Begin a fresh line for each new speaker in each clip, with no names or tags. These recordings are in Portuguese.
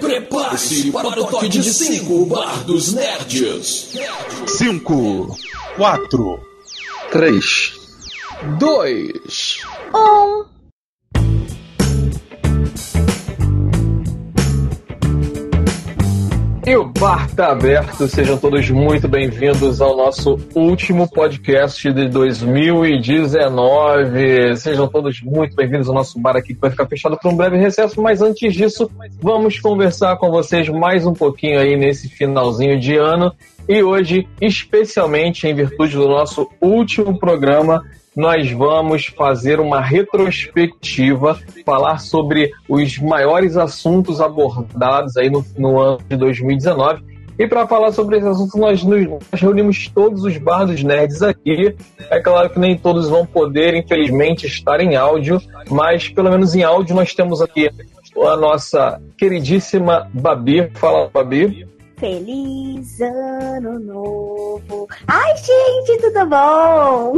Prepare-se para o toque de 5 Bar dos Nerds.
5, 4,
3,
2,
Um.
E o bar tá aberto, sejam todos muito bem-vindos ao nosso último podcast de 2019. Sejam todos muito bem-vindos ao nosso bar aqui que vai ficar fechado por um breve recesso, mas antes disso, vamos conversar com vocês mais um pouquinho aí nesse finalzinho de ano. E hoje, especialmente em virtude do nosso último programa, nós vamos fazer uma retrospectiva, falar sobre os maiores assuntos abordados aí no, no ano de 2019. E para falar sobre esse assunto, nós nos reunimos todos os bardos nerds aqui. É claro que nem todos vão poder, infelizmente, estar em áudio, mas pelo menos em áudio nós temos aqui a nossa queridíssima Babi. Fala, Babi.
Feliz ano novo. Ai, gente, tudo bom?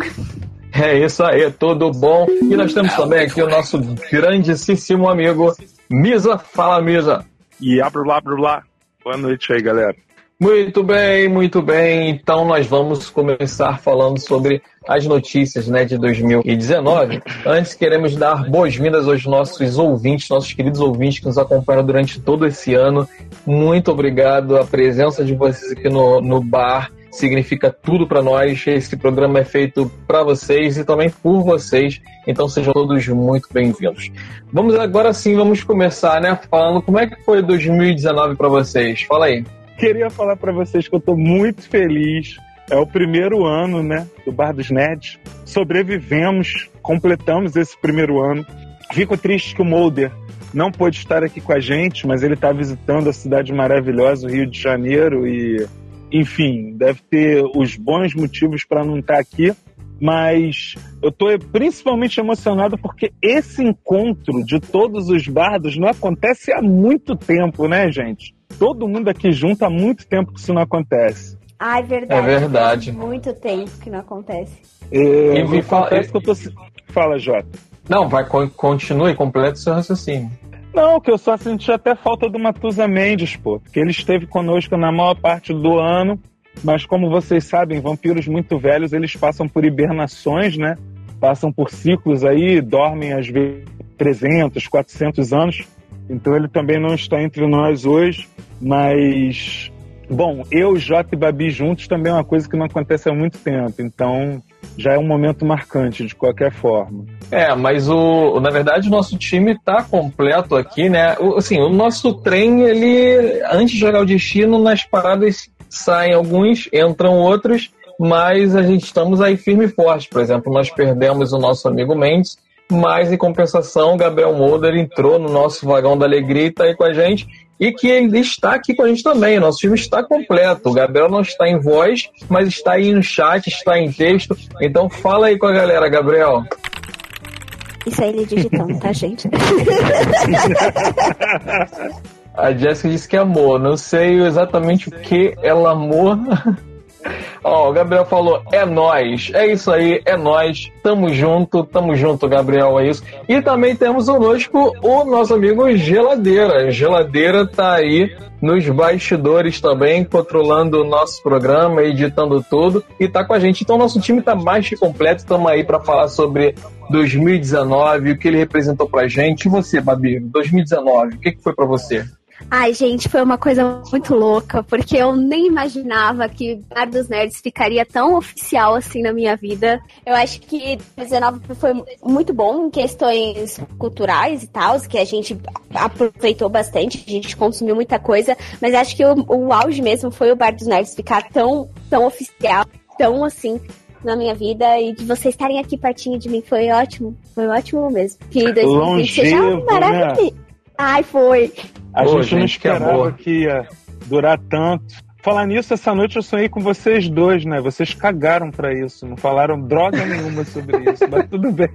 É isso aí, tudo bom? E nós temos também aqui o nosso grandíssimo amigo Misa. Fala, Misa.
e blá blá blá blá. Boa noite aí, galera.
Muito bem, muito bem. Então nós vamos começar falando sobre as notícias né, de 2019. Antes queremos dar boas-vindas aos nossos ouvintes, nossos queridos ouvintes que nos acompanham durante todo esse ano. Muito obrigado. A presença de vocês aqui no, no bar significa tudo para nós. Esse programa é feito para vocês e também por vocês. Então sejam todos muito bem-vindos. Vamos agora sim, vamos começar, né? Falando como é que foi 2019 para vocês. Fala aí.
Queria falar pra vocês que eu tô muito feliz. É o primeiro ano, né, do Bar dos Nerds. Sobrevivemos, completamos esse primeiro ano. Fico triste que o Mulder não pôde estar aqui com a gente, mas ele está visitando a cidade maravilhosa, o Rio de Janeiro, e, enfim, deve ter os bons motivos para não estar aqui. Mas eu tô principalmente emocionado porque esse encontro de todos os bardos não acontece há muito tempo, né, gente? Todo mundo aqui junto há muito tempo que isso não acontece.
Ai, verdade.
É verdade.
Muito tempo que não acontece.
É,
E me fala-
que eu tô... Fala, Jota.
Não, vai, con- continue, complete seu raciocínio.
Não, que eu só senti até falta do Matusa Mendes, pô. Porque ele esteve conosco na maior parte do ano. Mas como vocês sabem, vampiros muito velhos, eles passam por hibernações, né? Passam por ciclos aí, dormem às vezes 300, 400 anos. Então ele também não está entre nós hoje. Mas, bom, eu, Jota e Babi juntos também é uma coisa que não acontece há muito tempo. Então já é um momento marcante, de qualquer forma.
É, mas o, na verdade o nosso time tá completo aqui, né? O, assim, o nosso trem, ele, antes de jogar o destino, nas paradas saem alguns, entram outros, mas a gente estamos aí firme e forte. Por exemplo, nós perdemos o nosso amigo Mendes, mas em compensação, Gabriel Molder entrou no nosso vagão da alegria e tá aí com a gente. E que ele está aqui com a gente também. O nosso time está completo. O Gabriel não está em voz, mas está aí no chat, está em texto. Então fala aí com a galera, Gabriel.
Isso aí ele digitando, tá, gente?
A Jéssica disse que amou. Não sei exatamente o que ela amou. Ó, o Gabriel falou, é nós. É isso aí, é nós. Tamo junto, tamo junto, Gabriel, é isso. E também temos conosco o nosso amigo Geladeira. Geladeira tá aí nos bastidores também, controlando o nosso programa, editando tudo e tá com a gente. Então nosso time tá mais que completo, estamos aí para falar sobre 2019, o que ele representou pra gente. E você, Babi, 2019, o que, que foi pra você?
Ai, gente, foi uma coisa muito louca, porque eu nem imaginava que Bar dos Nerds ficaria tão oficial assim na minha vida. Eu acho que 2019 foi muito bom em questões culturais e tal, que a gente aproveitou bastante, a gente consumiu muita coisa, mas acho que o, o auge mesmo foi o Bar dos Nerds ficar tão, tão oficial, tão assim na minha vida e de vocês estarem aqui pertinho de mim foi ótimo, foi ótimo mesmo. Que 2020 seja maravilhoso. Ai, foi.
A
Pô,
gente, não
gente, que
esperava
amor.
que ia durar tanto. Falar nisso, essa noite eu sonhei com vocês dois, né? Vocês cagaram pra isso, não falaram droga nenhuma sobre isso, mas tudo bem.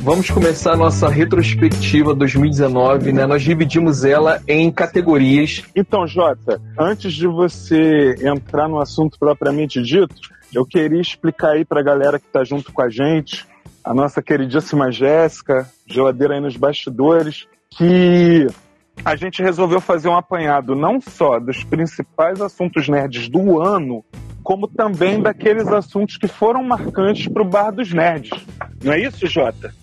Vamos começar a nossa retrospectiva 2019, né? Nós dividimos ela em categorias.
Então, Jota, antes de você entrar no assunto propriamente dito, eu queria explicar aí pra galera que tá junto com a gente, a nossa queridíssima Jéssica, geladeira aí nos bastidores, que a gente resolveu fazer um apanhado não só dos principais assuntos nerds do ano, como também daqueles assuntos que foram marcantes para o Bar dos Nerds. Não é isso, Jota?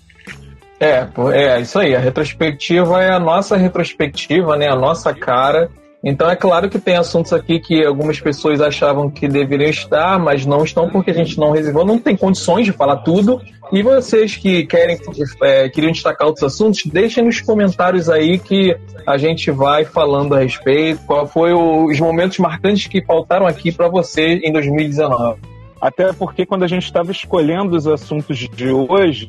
É, é isso aí. A retrospectiva é a nossa retrospectiva, né? A nossa cara. Então é claro que tem assuntos aqui que algumas pessoas achavam que deveriam estar, mas não estão porque a gente não reservou, não tem condições de falar tudo. E vocês que querem é, queriam destacar outros assuntos, deixem nos comentários aí que a gente vai falando a respeito. Qual foi o, os momentos marcantes que faltaram aqui para você em 2019?
Até porque quando a gente estava escolhendo os assuntos de hoje,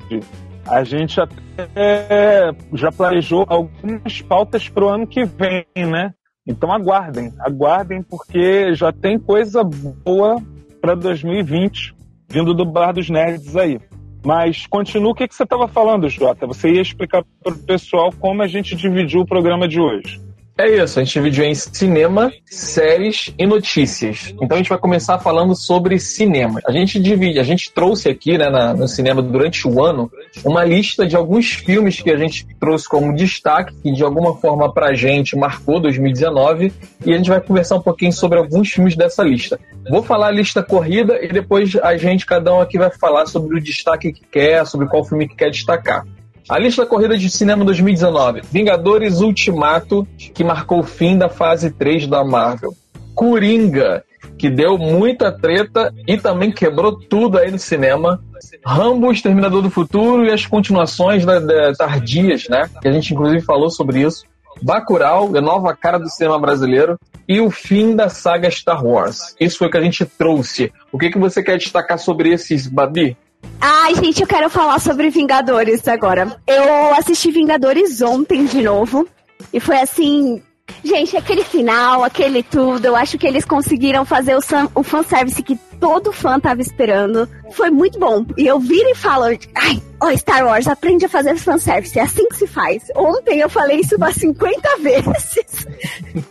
a gente até já planejou algumas pautas para o ano que vem, né? Então aguardem, aguardem, porque já tem coisa boa para 2020 vindo do Bar dos Nerds aí. Mas continua o que, que você estava falando, Jota. Você ia explicar para o pessoal como a gente dividiu o programa de hoje.
É isso, a gente dividiu em cinema, séries e notícias. Então a gente vai começar falando sobre cinema. A gente divide, a gente trouxe aqui né, na, no cinema durante o ano uma lista de alguns filmes que a gente trouxe como destaque, que de alguma forma pra gente marcou 2019, e a gente vai conversar um pouquinho sobre alguns filmes dessa lista. Vou falar a lista corrida e depois a gente, cada um aqui vai falar sobre o destaque que quer, sobre qual filme que quer destacar. A lista corrida de cinema 2019. Vingadores Ultimato, que marcou o fim da fase 3 da Marvel. Coringa, que deu muita treta e também quebrou tudo aí no cinema. Rambo, Exterminador do Futuro e as continuações da, da, tardias, né? Que a gente inclusive falou sobre isso. Bacurau, a nova cara do cinema brasileiro, e o fim da saga Star Wars. Isso foi o que a gente trouxe. O que, que você quer destacar sobre esses, Babi?
Ai, gente, eu quero falar sobre Vingadores agora. Eu assisti Vingadores ontem de novo. E foi assim. Gente, aquele final, aquele tudo, eu acho que eles conseguiram fazer o, o fanservice que todo fã tava esperando. Foi muito bom. E eu viro e falo, ai, ó, oh, Star Wars, aprende a fazer fanservice. É assim que se faz. Ontem eu falei isso umas 50 vezes.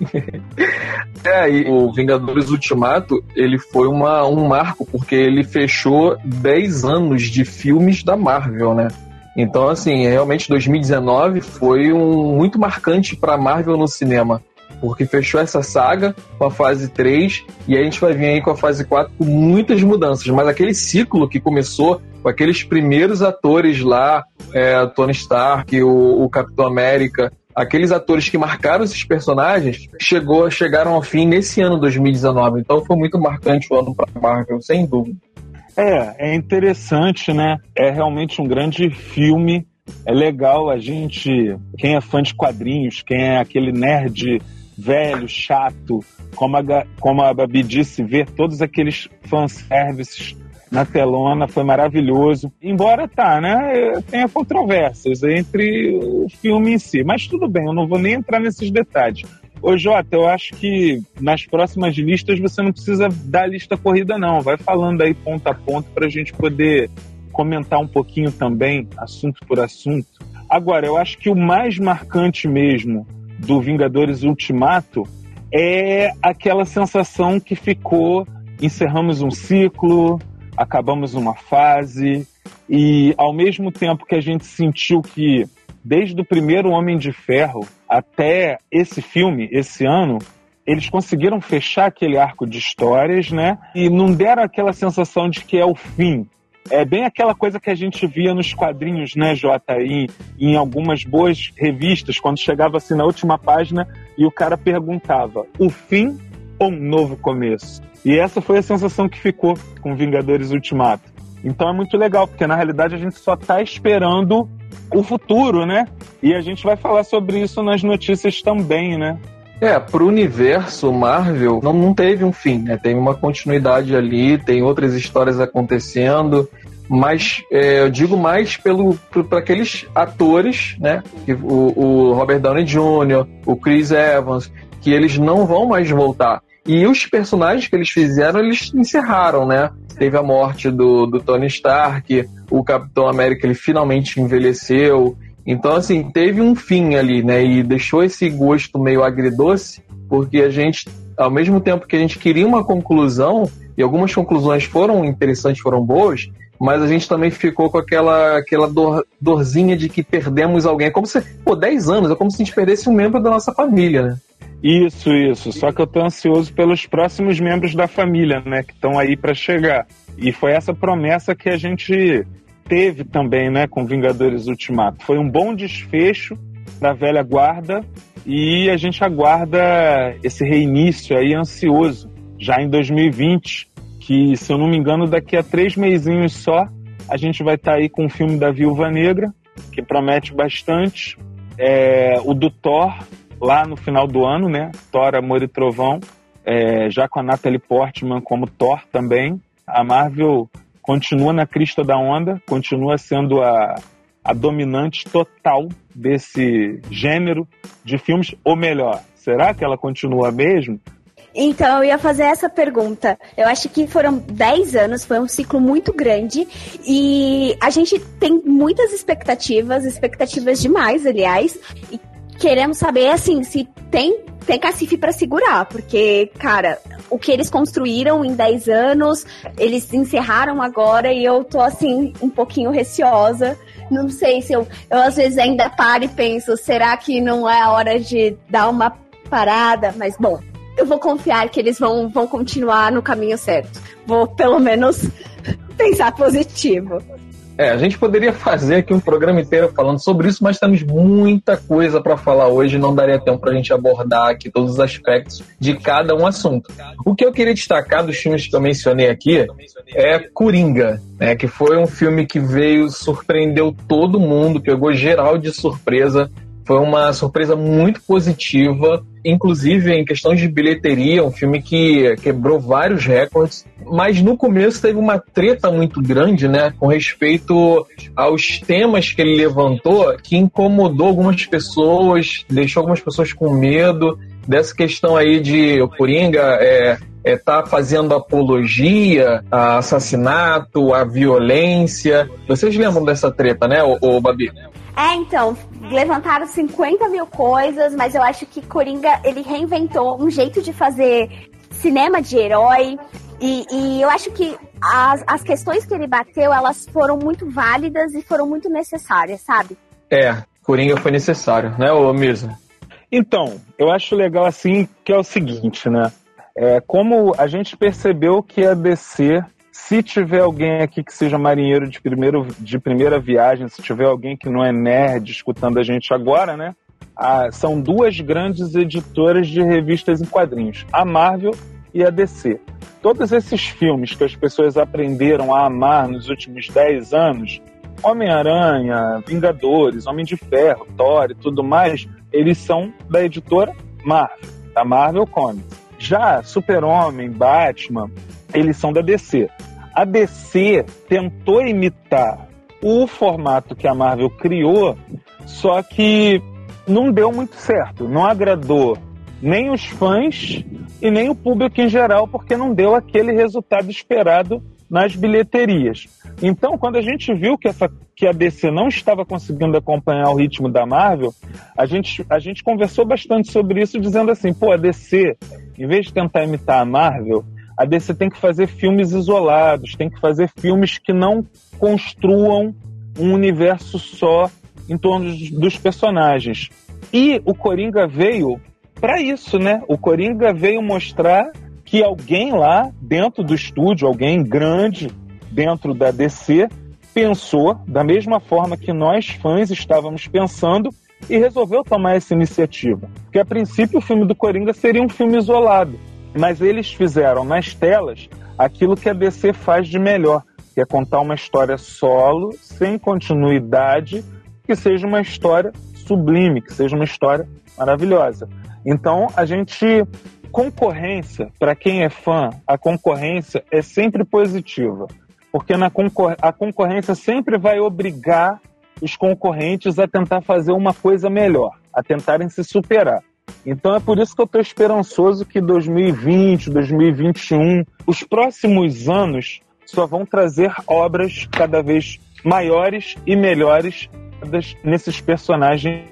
é, e o Vingadores Ultimato, ele foi uma, um marco, porque ele fechou 10 anos de filmes da Marvel, né? Então, assim, realmente 2019 foi um muito marcante para Marvel no cinema porque fechou essa saga com a fase 3 e a gente vai vir aí com a fase 4 com muitas mudanças. Mas aquele ciclo que começou com aqueles primeiros atores lá, é, Tony Stark, o, o Capitão América, aqueles atores que marcaram esses personagens chegou, chegaram ao fim nesse ano 2019. Então foi muito marcante o ano para Marvel, sem dúvida.
É, é interessante, né? É realmente um grande filme. É legal a gente, quem é fã de quadrinhos, quem é aquele nerd velho, chato, como a, como a Babi disse, ver todos aqueles fanservices na telona foi maravilhoso. Embora tá, né? Tenha controvérsias entre o filme em si. Mas tudo bem, eu não vou nem entrar nesses detalhes. Ô Jota, eu acho que nas próximas listas você não precisa dar lista corrida, não. Vai falando aí ponto a ponto para a gente poder comentar um pouquinho também, assunto por assunto. Agora, eu acho que o mais marcante mesmo do Vingadores Ultimato é aquela sensação que ficou: encerramos um ciclo, acabamos uma fase, e ao mesmo tempo que a gente sentiu que, desde o primeiro Homem de Ferro até esse filme, esse ano, eles conseguiram fechar aquele arco de histórias, né? E não deram aquela sensação de que é o fim. É bem aquela coisa que a gente via nos quadrinhos, né, Jota? Em, em algumas boas revistas, quando chegava assim na última página e o cara perguntava: o fim ou um novo começo? E essa foi a sensação que ficou com Vingadores Ultimato. Então é muito legal, porque na realidade a gente só está esperando o futuro, né? E a gente vai falar sobre isso nas notícias também, né?
É, pro universo Marvel não, não teve um fim, né? Tem uma continuidade ali, tem outras histórias acontecendo, mas é, eu digo mais pelo para aqueles atores, né? O, o Robert Downey Jr., o Chris Evans, que eles não vão mais voltar. E os personagens que eles fizeram, eles encerraram, né? Teve a morte do, do Tony Stark, o Capitão América ele finalmente envelheceu, então, assim, teve um fim ali, né? E deixou esse gosto meio agridoce, porque a gente, ao mesmo tempo que a gente queria uma conclusão, e algumas conclusões foram interessantes, foram boas, mas a gente também ficou com aquela, aquela dor, dorzinha de que perdemos alguém. É como se, pô, 10 anos, é como se a gente perdesse um membro da nossa família, né?
Isso, isso. Só que eu tô ansioso pelos próximos membros da família, né, que estão aí para chegar. E foi essa promessa que a gente teve também, né, com Vingadores Ultimato. Foi um bom desfecho da velha guarda e a gente aguarda esse reinício aí ansioso, já em 2020, que, se eu não me engano, daqui a três meizinhos só, a gente vai estar tá aí com o filme da Viúva Negra, que promete bastante. É, o do Thor, lá no final do ano, né? Thor, Amor e Trovão, é, já com a Natalie Portman como Thor também. A Marvel continua na crista da onda, continua sendo a, a dominante total desse gênero de filmes, ou melhor, será que ela continua mesmo?
Então, eu ia fazer essa pergunta. Eu acho que foram 10 anos, foi um ciclo muito grande e a gente tem muitas expectativas, expectativas demais, aliás, e queremos saber, assim, se tem, tem cacife para segurar, porque, cara, o que eles construíram em 10 anos, eles encerraram agora e eu tô, assim, um pouquinho receosa. Não sei se eu, eu às vezes ainda paro e penso, será que não é a hora de dar uma parada? Mas, bom, eu vou confiar que eles vão, vão continuar no caminho certo. Vou, pelo menos, pensar positivo.
É, a gente poderia fazer aqui um programa inteiro falando sobre isso, mas temos muita coisa para falar hoje, não daria tempo para a gente abordar aqui todos os aspectos de cada um assunto. O que eu queria destacar dos filmes que eu mencionei aqui é Coringa, né, que foi um filme que veio, surpreendeu todo mundo, pegou geral de surpresa, foi uma surpresa muito positiva, inclusive em questões de bilheteria, um filme que quebrou vários recordes, mas no começo teve uma treta muito grande, né, com respeito aos temas que ele levantou, que incomodou algumas pessoas, deixou algumas pessoas com medo dessa questão aí de o Coringa é, é, tá fazendo apologia a assassinato, a violência. Vocês lembram dessa treta, né, o, Babi?
É, então, levantaram 50 mil coisas, mas eu acho que Coringa, ele reinventou um jeito de fazer cinema de herói. E, e eu acho que as, as questões que ele bateu, elas foram muito válidas e foram muito necessárias, sabe?
É, Coringa foi necessário, né, ô Misa?
Então, eu acho legal assim que é o seguinte, né? É, como a gente percebeu que a DC se tiver alguém aqui que seja marinheiro de, primeiro, de primeira viagem, se tiver alguém que não é nerd escutando a gente agora, né? Ah, são duas grandes editoras de revistas em quadrinhos, a Marvel e a DC. Todos esses filmes que as pessoas aprenderam a amar nos últimos 10 anos, Homem-Aranha, Vingadores, Homem de Ferro, Thor e tudo mais, eles são da editora Marvel, da Marvel Comics. Já Super-Homem, Batman, eles são da DC. A DC tentou imitar o formato que a Marvel criou, só que não deu muito certo. Não agradou nem os fãs e nem o público em geral, porque não deu aquele resultado esperado nas bilheterias. Então, quando a gente viu que, essa, que a DC não estava conseguindo acompanhar o ritmo da Marvel, a gente, a gente conversou bastante sobre isso, dizendo assim: pô, a DC, em vez de tentar imitar a Marvel, a DC tem que fazer filmes isolados, tem que fazer filmes que não construam um universo só em torno dos personagens. E o Coringa veio para isso, né? O Coringa veio mostrar que alguém lá dentro do estúdio, alguém grande dentro da DC, pensou da mesma forma que nós fãs estávamos pensando e resolveu tomar essa iniciativa. Porque a princípio o filme do Coringa seria um filme isolado mas eles fizeram nas telas aquilo que a DC faz de melhor, que é contar uma história solo, sem continuidade, que seja uma história sublime, que seja uma história maravilhosa. Então, a gente concorrência, para quem é fã, a concorrência é sempre positiva, porque na concor a concorrência sempre vai obrigar os concorrentes a tentar fazer uma coisa melhor, a tentarem se superar. Então é por isso que eu estou esperançoso que 2020, 2021, os próximos anos só vão trazer obras cada vez maiores e melhores nesses personagens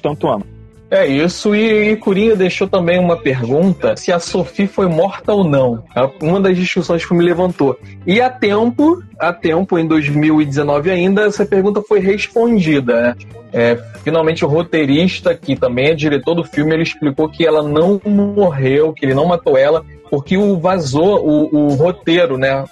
tanto amam.
É isso, e, e Coringa deixou também uma pergunta se a Sophie foi morta ou não. Uma das discussões que me levantou. E a tempo, a tempo, em 2019 ainda, essa pergunta foi respondida. Né? É, finalmente o roteirista, que também é diretor do filme, ele explicou que ela não morreu, que ele não matou ela, porque o vazou o, o roteiro, né,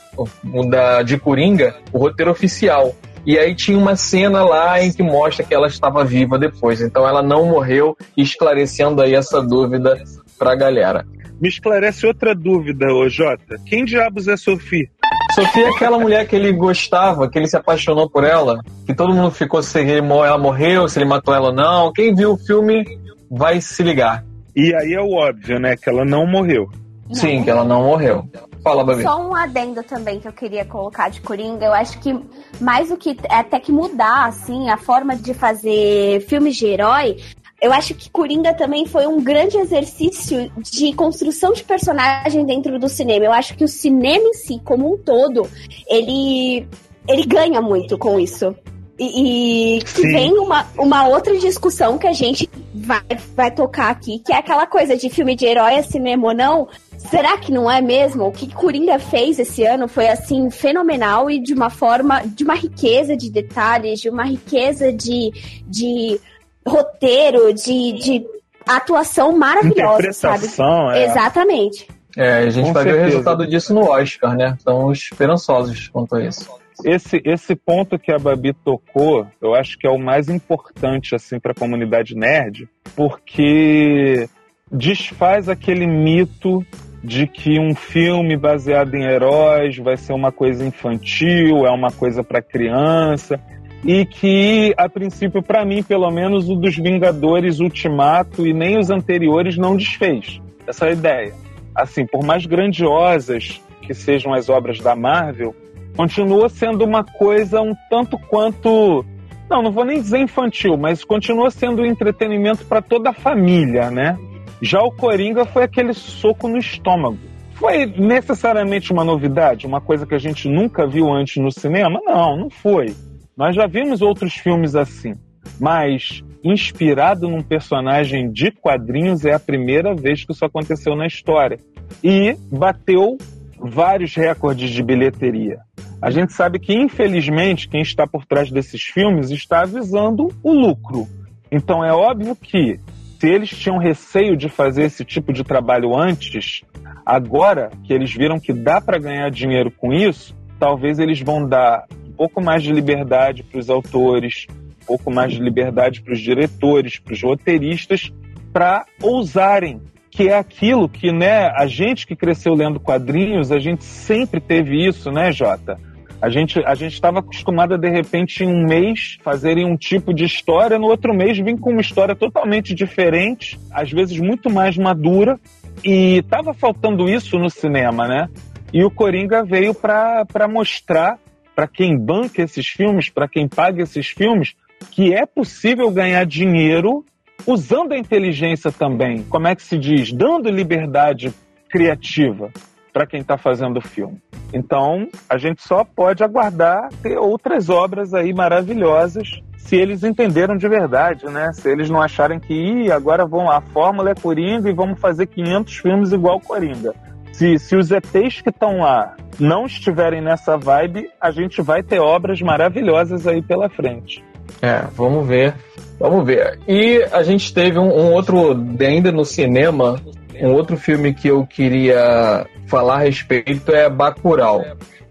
o da, de Coringa, o roteiro oficial. E aí tinha uma cena lá em que mostra que ela estava viva depois. Então ela não morreu, esclarecendo aí essa dúvida pra galera.
Me esclarece outra dúvida, ô Jota. Quem diabos é Sophie?
Sophie é aquela mulher que ele gostava, que ele se apaixonou por ela, que todo mundo ficou se ela morreu, se ele matou ela ou não. Quem viu o filme vai se ligar.
E aí é o óbvio, né? Que ela não morreu.
Sim, que ela não morreu. Fala, Babi.
Só um adendo também que eu queria colocar de Coringa. Eu acho que mais do que até que mudar, assim, a forma de fazer filmes de herói, eu acho que Coringa também foi um grande exercício de construção de personagem dentro do cinema. Eu acho que o cinema em si, como um todo, ele, ele ganha muito com isso. E, e vem uma, uma outra discussão que a gente vai, vai tocar aqui, que é aquela coisa de filme de herói é cinema ou não. Será que não é mesmo? O que Coringa fez esse ano foi assim fenomenal e de uma forma, de uma riqueza de detalhes, de uma riqueza de, de roteiro, de, de atuação maravilhosa, sabe? É. Exatamente.
É, a gente Com vai certeza. ver o resultado disso no Oscar, né? Estamos esperançosos quanto a isso.
Esse, esse ponto que a Babi tocou, eu acho que é o mais importante assim para a comunidade nerd, porque desfaz aquele mito de que um filme baseado em heróis vai ser uma coisa infantil, é uma coisa para criança, e que, a princípio, para mim, pelo menos, o dos Vingadores Ultimato e nem os anteriores não desfez essa ideia. Assim, por mais grandiosas que sejam as obras da Marvel, continua sendo uma coisa um tanto quanto. Não, não vou nem dizer infantil, mas continua sendo entretenimento para toda a família, né? Já o Coringa foi aquele soco no estômago. Foi necessariamente uma novidade, uma coisa que a gente nunca viu antes no cinema? Não, não foi. Nós já vimos outros filmes assim, mas inspirado num personagem de quadrinhos é a primeira vez que isso aconteceu na história. E bateu vários recordes de bilheteria. A gente sabe que, infelizmente, quem está por trás desses filmes está avisando o lucro. Então é óbvio que se eles tinham receio de fazer esse tipo de trabalho antes, agora que eles viram que dá para ganhar dinheiro com isso, talvez eles vão dar um pouco mais de liberdade para os autores, um pouco mais de liberdade para os diretores, para os roteiristas, para ousarem, que é aquilo que, né, a gente que cresceu lendo quadrinhos, a gente sempre teve isso, né, Jota? A gente a gente estava acostumado a de repente em um mês fazerem um tipo de história, no outro mês vir com uma história totalmente diferente, às vezes muito mais madura, e estava faltando isso no cinema, né? E o Coringa veio para mostrar para quem banca esses filmes, para quem paga esses filmes, que é possível ganhar dinheiro usando a inteligência também. Como é que se diz? Dando liberdade criativa para quem está fazendo o filme. Então, a gente só pode aguardar ter outras obras aí maravilhosas se eles entenderam de verdade, né? Se eles não acharem que Ih, agora vão a fórmula é Coringa e vamos fazer 500 filmes igual Coringa. Se, se os ETs que estão lá não estiverem nessa vibe, a gente vai ter obras maravilhosas aí pela frente.
É, vamos ver. Vamos ver. E a gente teve um, um outro, ainda no cinema, um outro filme que eu queria falar a respeito é Bacurau.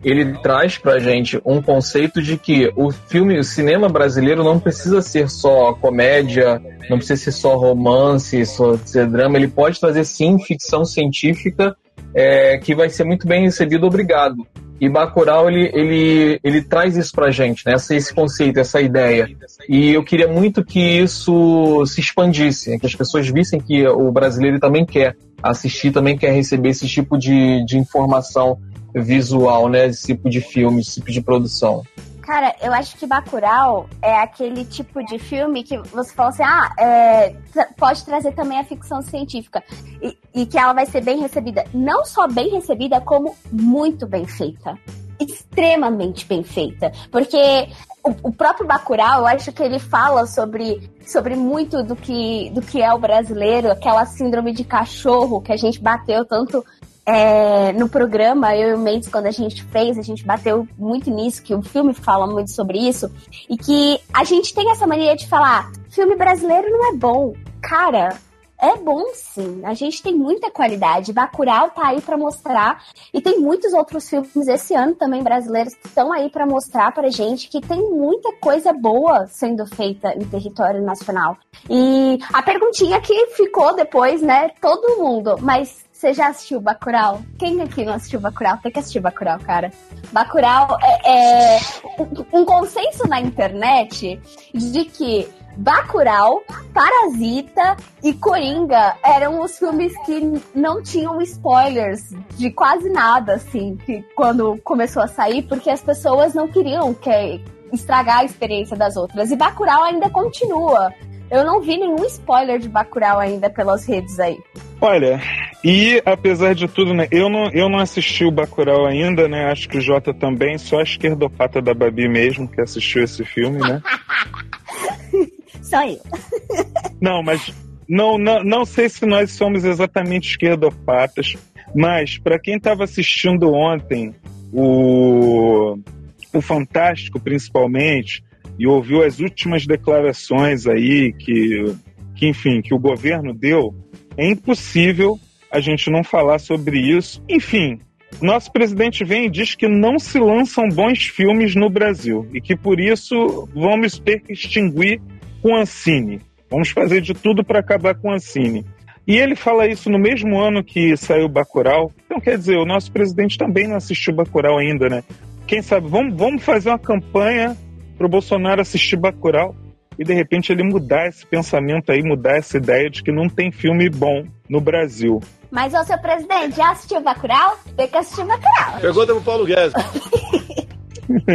Ele traz pra gente um conceito de que o filme, o cinema brasileiro não precisa ser só comédia, não precisa ser só romance, só ser drama, ele pode trazer sim ficção científica é, que vai ser muito bem recebido, obrigado. E Bacurau, ele, ele, ele traz isso pra gente, né? Esse, esse conceito, essa ideia. E eu queria muito que isso se expandisse, que as pessoas vissem que o brasileiro também quer assistir, também quer receber esse tipo de, de informação visual, né? Esse tipo de filme, esse tipo de produção.
Cara, eu acho que Bacurau é aquele tipo de filme que você fala assim, ah, é, pode trazer também a ficção científica e, e que ela vai ser bem recebida. Não só bem recebida, como muito bem feita extremamente bem feita. Porque o, o, próprio Bacurau, eu acho que ele fala sobre, sobre muito do que, do que é o brasileiro, aquela síndrome de cachorro que a gente bateu tanto é, no programa, eu e o Mendes, quando a gente fez, a gente bateu muito nisso, que o filme fala muito sobre isso, e que a gente tem essa mania de falar, filme brasileiro não é bom. Cara, é bom sim. A gente tem muita qualidade. Bacurau tá aí para mostrar e tem muitos outros filmes esse ano também brasileiros que estão aí para mostrar pra gente que tem muita coisa boa sendo feita em território nacional. E a perguntinha que ficou depois, né, todo mundo, mas você já assistiu Bacurau? Quem aqui não assistiu Bacurau? Tem que assistir Bacurau, cara. Bacurau é, é um consenso na internet de que Bacurau, Parasita e Coringa eram os filmes que não tinham spoilers de quase nada, assim, que quando começou a sair, porque as pessoas não queriam que estragar a experiência das outras. E Bacurau ainda continua. Eu não vi nenhum spoiler de Bacurau ainda pelas redes aí.
Olha, e apesar de tudo, né, eu não, eu não assisti o Bacurau ainda, né? Acho que o Jota também, só a esquerdopata da Babi mesmo que assistiu esse filme, né?
Só eu.
não, mas não, não, não sei se nós somos exatamente esquerdopatas, mas para quem estava assistindo ontem o, o Fantástico, principalmente, e ouviu as últimas declarações aí que, que, enfim, que o governo deu, é impossível a gente não falar sobre isso. Enfim, nosso presidente vem e diz que não se lançam bons filmes no Brasil e que por isso vamos ter que extinguir com Ancine. Vamos fazer de tudo para acabar com Ancine. E ele fala isso no mesmo ano que saiu Bacurau. Então, quer dizer, o nosso presidente também não assistiu Bacurau ainda, né? Quem sabe, vamos, vamos fazer uma campanha para o Bolsonaro assistir Bacurau e, de repente, ele mudar esse pensamento aí, mudar essa ideia de que não tem filme bom no Brasil.
Mas, ô, seu presidente, já assistiu Bacurau? Tem que assistir Bacurau.
Pergunta pro Paulo Guedes.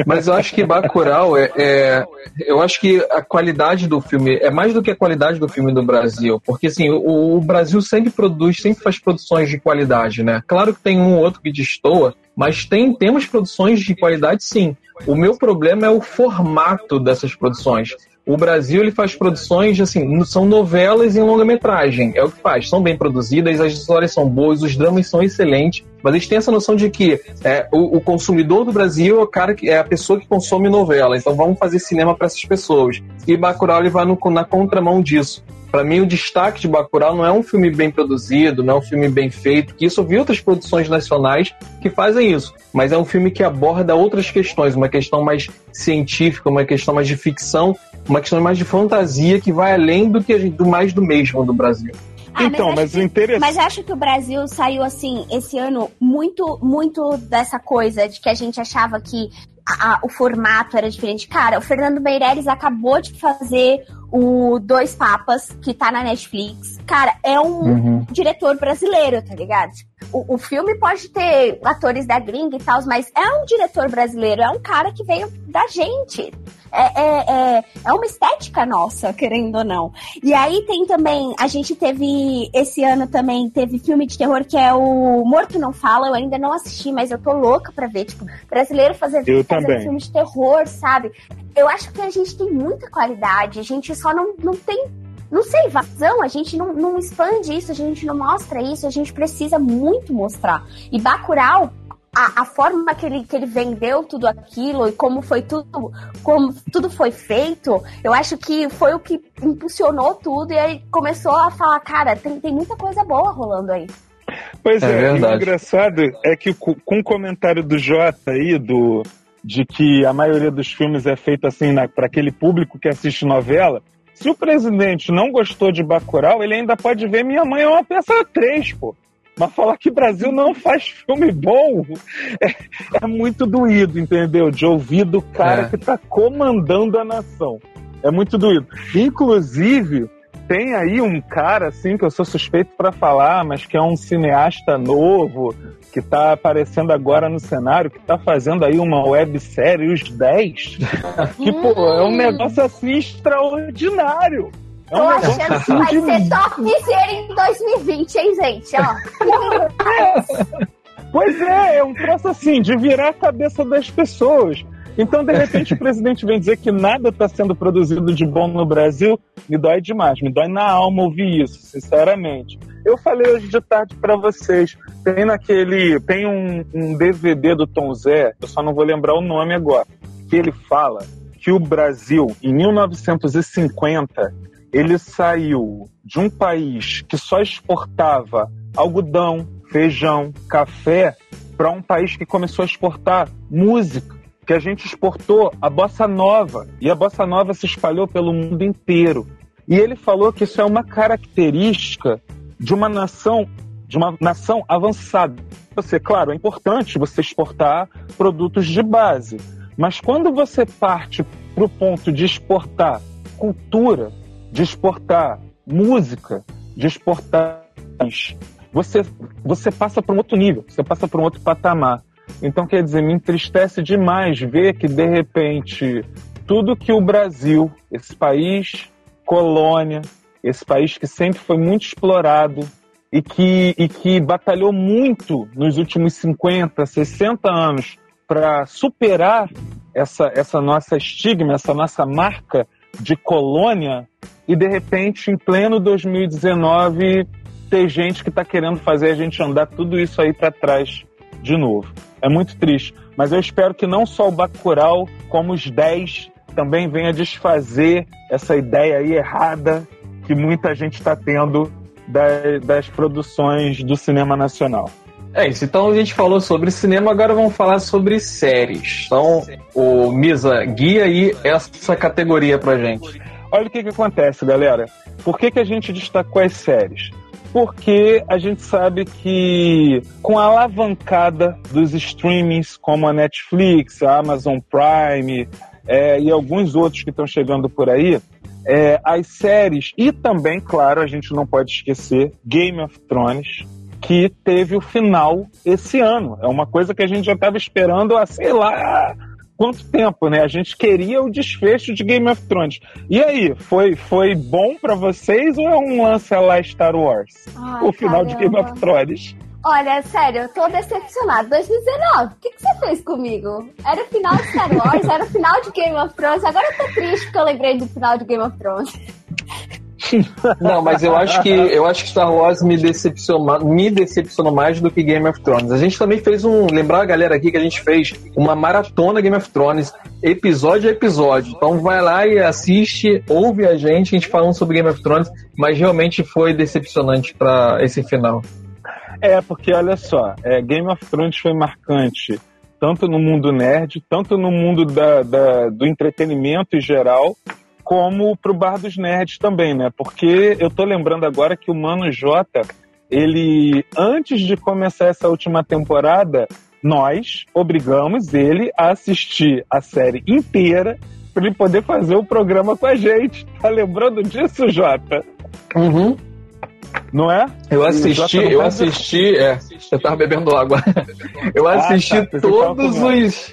Mas eu acho que Bacurau é, é, Eu acho que a qualidade do filme é mais do que a qualidade do filme do Brasil. Porque, assim, o, o Brasil sempre produz, sempre faz produções de qualidade, né? Claro que tem um ou outro que destoa, mas tem, temos produções de qualidade sim. O meu problema é o formato dessas produções. O Brasil ele faz produções assim, são novelas em longa-metragem, é o que faz. São bem produzidas, as histórias são boas, os dramas são excelentes, mas eles têm essa noção de que é, o, o, consumidor do Brasil é o cara que é a pessoa que consome novela. Então vamos fazer cinema para essas pessoas. E Bacurau ele vai no, na contramão disso. Para mim, o destaque de Bacurau não é um filme bem produzido, não é um filme bem feito, que isso eu vi outras produções nacionais que fazem isso, mas é um filme que aborda outras questões, uma questão mais científica, uma questão mais de ficção, uma questão mais de fantasia que vai além do que do mais do mesmo do Brasil.
Ah, então, mas, mas o interessante.
Mas acho que o Brasil saiu assim, esse ano, muito, muito dessa coisa de que a gente achava que a, o formato era diferente. Cara, o Fernando Meirelles acabou de fazer o Dois Papas, que tá na Netflix. Cara, é um uhum. diretor brasileiro, tá ligado? O, o filme pode ter atores da gringa e tal, mas é um diretor brasileiro, é um cara que veio da gente. É, é, é, é uma estética nossa, querendo ou não. E aí tem também, a gente teve, esse ano também, teve filme de terror que é o Morto Não Fala, eu ainda não assisti, mas eu tô louca pra ver, tipo, brasileiro fazer, fazer filme de terror, sabe? Eu acho que a gente tem muita qualidade, a gente só não, não tem não sei, vazão, a gente não, não expande isso, a gente não mostra isso, a gente precisa muito mostrar. E Bacurau, a, a, forma que ele, que ele vendeu tudo aquilo e como foi tudo, como tudo foi feito, eu acho que foi o que impulsionou tudo e aí começou a falar, cara, tem, tem muita coisa boa rolando aí.
Pois é, é o engraçado é que com o comentário do Jota aí, do, de que a maioria dos filmes é feito assim para aquele público que assiste novela, se o presidente não gostou de Bacurau, ele ainda pode ver Minha Mãe é uma peça 3, pô. Mas falar que Brasil não faz filme bom é, é muito doído, entendeu? De ouvir do cara é. que está comandando a nação. É muito doído. Inclusive, tem aí um cara, assim, que eu sou suspeito para falar, mas que é um cineasta novo, que está aparecendo agora no cenário, que está fazendo aí uma websérie, Os 10, que, pô, é um negócio assim extraordinário.
É um Tô achando assim que vai de... ser top ser em 2020, hein, gente? Ó.
pois é, é um troço assim, de virar a cabeça das pessoas. Então, de repente, o presidente vem dizer que nada está sendo produzido de bom no Brasil, me dói demais, me dói na alma ouvir isso, sinceramente. Eu falei hoje de tarde para vocês, tem naquele, tem um, um DVD do Tom Zé, eu só não vou lembrar o nome agora, que ele fala que o Brasil, em 1950, ele saiu de um país que só exportava algodão, feijão, café, para um país que começou a exportar música, que a gente exportou a bossa nova e a bossa nova se espalhou pelo mundo inteiro. E ele falou que isso é uma característica de uma nação, de uma nação avançada. Você, claro, é importante você exportar produtos de base, mas quando você parte para o ponto de exportar cultura, de exportar música, de exportar você, você passa para um outro nível, você passa para um outro patamar. Então, quer dizer, me entristece demais ver que, de repente, tudo que o Brasil, esse país colônia, esse país que sempre foi muito explorado e que, e que batalhou muito nos últimos 50, 60 anos para superar essa, essa nossa estigma, essa nossa marca de colônia, e de repente, em pleno 2019, ter gente que está querendo fazer a gente andar tudo isso aí para trás de novo. É muito triste. Mas eu espero que não só o Bacurau, como os 10 também venha desfazer essa ideia aí errada que muita gente está tendo das, das produções do cinema nacional.
É isso, então a gente falou sobre cinema, agora vamos falar sobre séries. Então, o Misa, guia aí essa categoria pra gente.
Olha o que, que acontece, galera. Por que, que a gente destacou as séries? Porque a gente sabe que com a alavancada dos streamings como a Netflix, a Amazon Prime é, e alguns outros que estão chegando por aí, é, as séries e também, claro, a gente não pode esquecer Game of Thrones, que teve o final esse ano. É uma coisa que a gente já estava esperando há, sei lá, quanto tempo, né? A gente queria o desfecho de Game of Thrones. E aí, foi, foi bom para vocês ou é um lance lá Star Wars? Ai, o final caramba. de Game of Thrones.
Olha, sério, eu tô decepcionado. 2019, o que, que você fez comigo? Era o final de Star Wars, era o final de Game of Thrones. Agora eu tô triste porque eu lembrei do final de Game of Thrones.
Não, mas eu acho que eu acho que Star Wars me decepcionou, me decepcionou mais do que Game of Thrones. A gente também fez um, lembrar a galera aqui que a gente fez uma maratona Game of Thrones, episódio a episódio. Então vai lá e assiste, ouve a gente, a gente falando sobre Game of Thrones, mas realmente foi decepcionante para esse final.
É, porque olha só, é, Game of Thrones foi marcante tanto no mundo nerd, tanto no mundo da, da do entretenimento em geral, como pro Bar dos Nerds também, né? Porque eu tô lembrando agora que o Mano J, ele, antes de começar essa última temporada, nós obrigamos ele a assistir a série inteira para ele poder fazer o programa com a gente. Tá lembrando disso, Jota?
Uhum.
Não é?
Eu assisti, eu assisti, é, eu tava bebendo água. Eu assisti ah, tá, todos os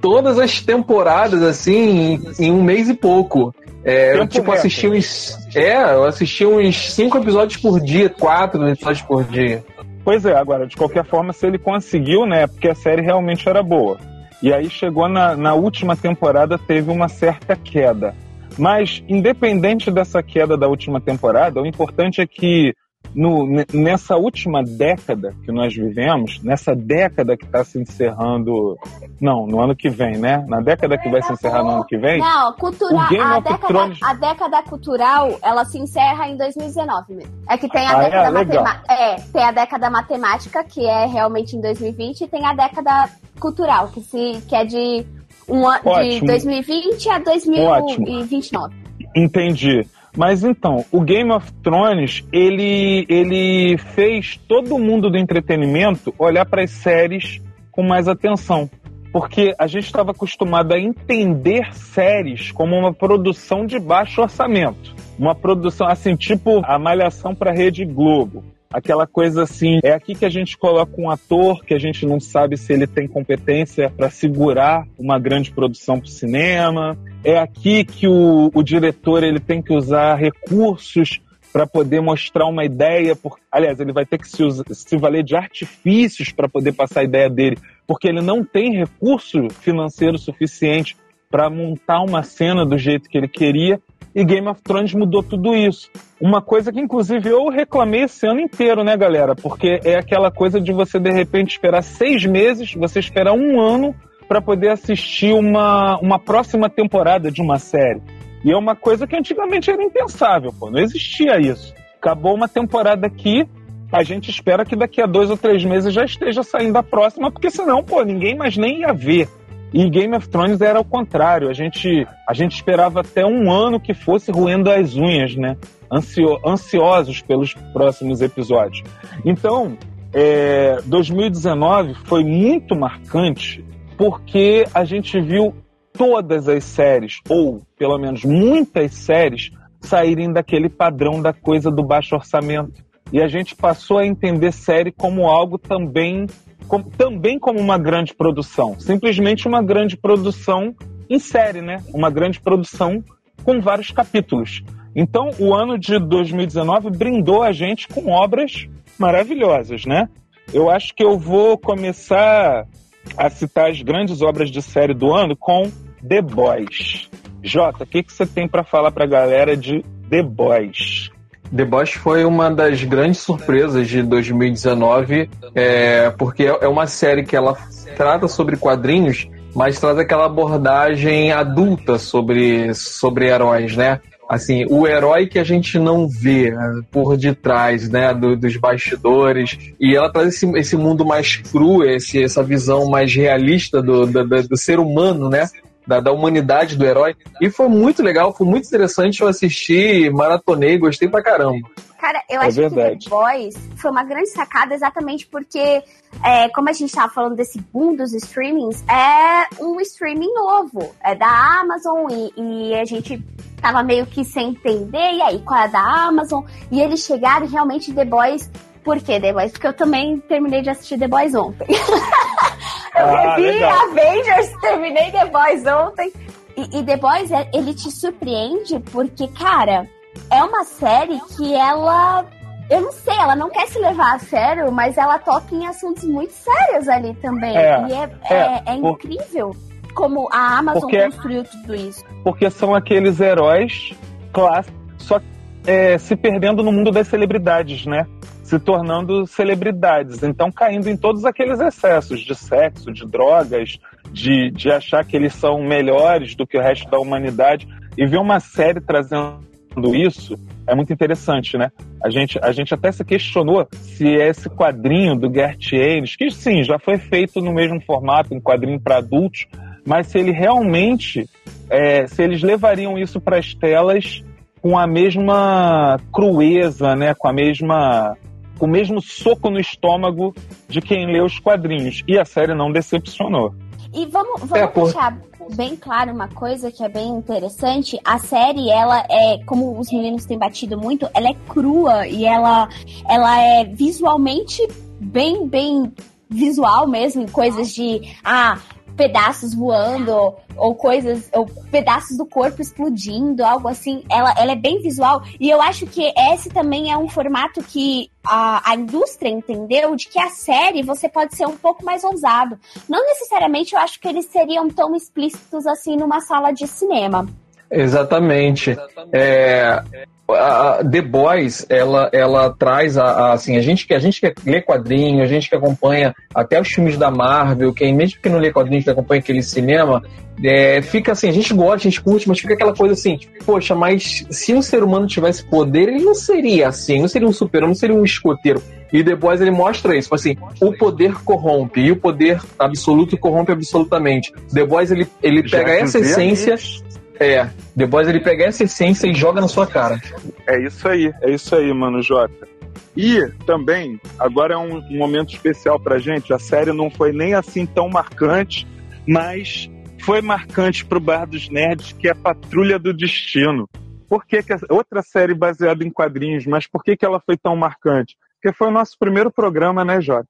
todas as temporadas assim em, em um mês e pouco. É, eu, tipo, assisti uns. É, eu assisti uns cinco episódios por dia, quatro episódios por dia.
Pois é, agora, de qualquer forma, se ele conseguiu, né? Porque a série realmente era boa. E aí chegou na, na última temporada, teve uma certa queda. Mas, independente dessa queda da última temporada, o importante é que no, nessa última década que nós vivemos, nessa década que está se encerrando, não, no ano que vem, né? Na década que vai se encerrar no ano que vem.
Não, cultural, a, década, Thrones... a década cultural, ela se encerra em 2019 mesmo. É que tem a ah, década é? matemática. É, tem a década matemática, que é realmente em 2020, e tem a década cultural, que, se, que é de, um, de 2020 a 2029. Ótimo.
Entendi. Mas então, o Game of Thrones, ele, ele fez todo mundo do entretenimento olhar para as séries com mais atenção. Porque a gente estava acostumado a entender séries como uma produção de baixo orçamento. Uma produção assim, tipo a Malhação para Rede Globo aquela coisa assim, é aqui que a gente coloca um ator que a gente não sabe se ele tem competência para segurar uma grande produção para o cinema, é aqui que o, o diretor ele tem que usar recursos para poder mostrar uma ideia, por, aliás, ele vai ter que se, se valer de artifícios para poder passar a ideia dele, porque ele não tem recurso financeiro suficiente para montar uma cena do jeito que ele queria. E Game of Thrones mudou tudo isso. Uma coisa que, inclusive, eu reclamei esse ano inteiro, né, galera? Porque é aquela coisa de você, de repente, esperar seis meses, você esperar um ano para poder assistir uma, uma próxima temporada de uma série. E é uma coisa que antigamente era impensável, pô. Não existia isso. Acabou uma temporada aqui, a gente espera que daqui a dois ou três meses já esteja saindo a próxima, porque senão, pô, ninguém mais nem ia ver. E Game of Thrones era o contrário. A gente, a gente esperava até um ano que fosse roendo as unhas, né? Ansio, ansiosos pelos próximos episódios. Então, é, 2019 foi muito marcante porque a gente viu todas as séries, ou pelo menos muitas séries, saírem daquele padrão da coisa do baixo orçamento. E a gente passou a entender série como algo também como, também como uma grande produção. Simplesmente uma grande produção em série, né? Uma grande produção com vários capítulos. Então, o ano de 2019 brindou a gente com obras maravilhosas, né? Eu acho que eu vou começar a citar as grandes obras de série do ano com The Boys. Jota, o que, que você tem para falar para a galera de The Boys?
The Boys foi uma das grandes surpresas de 2019, é, porque é uma série que ela trata sobre quadrinhos, mas traz aquela abordagem adulta sobre, sobre heróis, né? Assim, o herói que a gente não vê é, por detrás, né, do, dos bastidores, e ela traz esse, esse mundo mais cru, esse, essa visão mais realista do, do, do ser humano, né? Da, da, humanidade do herói. E foi muito legal, foi muito interessante. Eu assisti, maratonei, gostei pra caramba.
Cara, eu é acho verdade. que The Boys foi uma grande sacada exatamente porque, é, como a gente estava falando desse boom dos streamings, é um streaming novo. É da Amazon e, e a gente tava meio que sem entender, e aí, qual é da Amazon? E eles chegaram e realmente The Boys por que The Boys? Porque eu também terminei de assistir The Boys ontem. eu ah, revi legal. Avengers, terminei The Boys ontem. E, e The Boys, é, ele te surpreende porque, cara, é uma série que ela eu não sei, ela não quer se levar a sério, mas ela toca em assuntos muito sérios ali também. É, e é, é, é, é incrível como a Amazon porque, construiu tudo isso.
Porque são aqueles heróis clássicos, só é, se perdendo no mundo das celebridades, né? se tornando celebridades. Então, caindo em todos aqueles excessos de sexo, de drogas, de, de achar que eles são melhores do que o resto da humanidade. E ver uma série trazendo isso é muito interessante, né? A gente, a gente até se questionou se esse quadrinho do Gert Aines, que sim, já foi feito no mesmo formato, um quadrinho para adultos, mas se ele realmente, é, se eles levariam isso para as telas com a mesma crueza, né? Com a mesma com o mesmo soco no estômago de quem lê os quadrinhos. E a série não decepcionou.
E vamos, vamos é, deixar bem claro uma coisa que é bem interessante. A série, ela é, como os meninos têm batido muito, ela é crua e ela, ela é visualmente bem, bem visual mesmo, coisas de ah, pedaços voando ou coisas, ou pedaços do corpo explodindo, algo assim. Ela, ela é bem visual e eu acho que esse também é um formato que a, a indústria entendeu de que a série você pode ser um pouco mais ousado. Não necessariamente eu acho que eles seriam tão explícitos assim numa sala de cinema.
Exatamente. É, a The Boys, ela, ela traz a, a, assim, a gente que a gente que lê quadrinho, a gente que acompanha até os filmes da Marvel, quem mesmo que não lê quadrinhos, que acompanha aquele cinema, é, fica assim, a gente gosta, a gente curte, mas fica aquela coisa assim, poxa, mas se um ser humano tivesse poder, ele não seria assim, não seria um super não seria um escoteiro. E The Boys ele mostra isso, assim, o poder corrompe e o poder absoluto corrompe absolutamente. The Boys ele, ele pega essa essência é, The Boys ele pega essa essência e joga na sua cara.
É isso aí, é isso aí, mano, Jota. E também, agora é um, um momento especial pra gente, a série não foi nem assim tão marcante, mas foi marcante pro Bar dos Nerds, que é Patrulha do Destino. Por que, que outra série baseada em quadrinhos, mas por que, que ela foi tão marcante? Porque foi o nosso primeiro programa, né, Jota?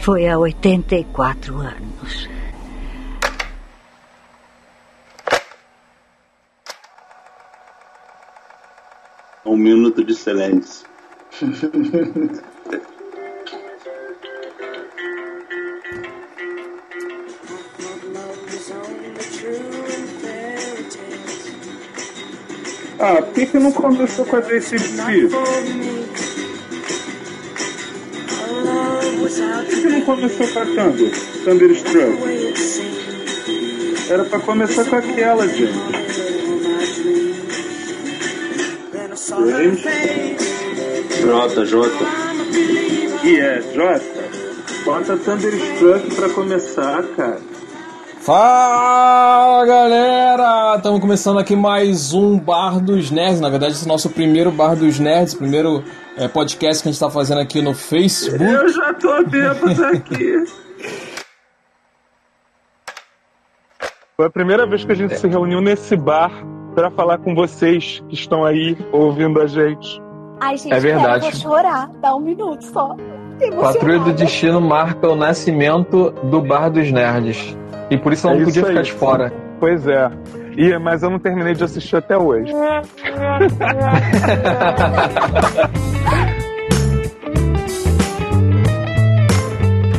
Foi há 84 anos.
É um minuto de silêncio.
Ah, por que, não começou com a JCP? Por que, não começou com a Thunder? Thunderstruck? Era pra começar com aquela, gente.
Jota, Jota.
E é, Jota, bota Thunderstruck pra começar, cara.
Fala galera! Estamos começando aqui mais um Bar dos Nerds. Na verdade, esse é o nosso primeiro Bar dos Nerds, primeiro é, podcast que a gente está fazendo aqui no Facebook.
Eu já tô bêbado aqui. Foi a primeira vez que a gente se reuniu nesse bar pra falar com vocês que estão aí ouvindo a gente.
Ai, gente,
É verdade.
eu vou chorar. Dá um minuto só.
Patrulha do. Destino marca o nascimento do Bar dos Nerds. E por isso ela
É
não
isso
podia ficar de fora.
Pois é. Ih, mas eu não terminei de assistir até hoje.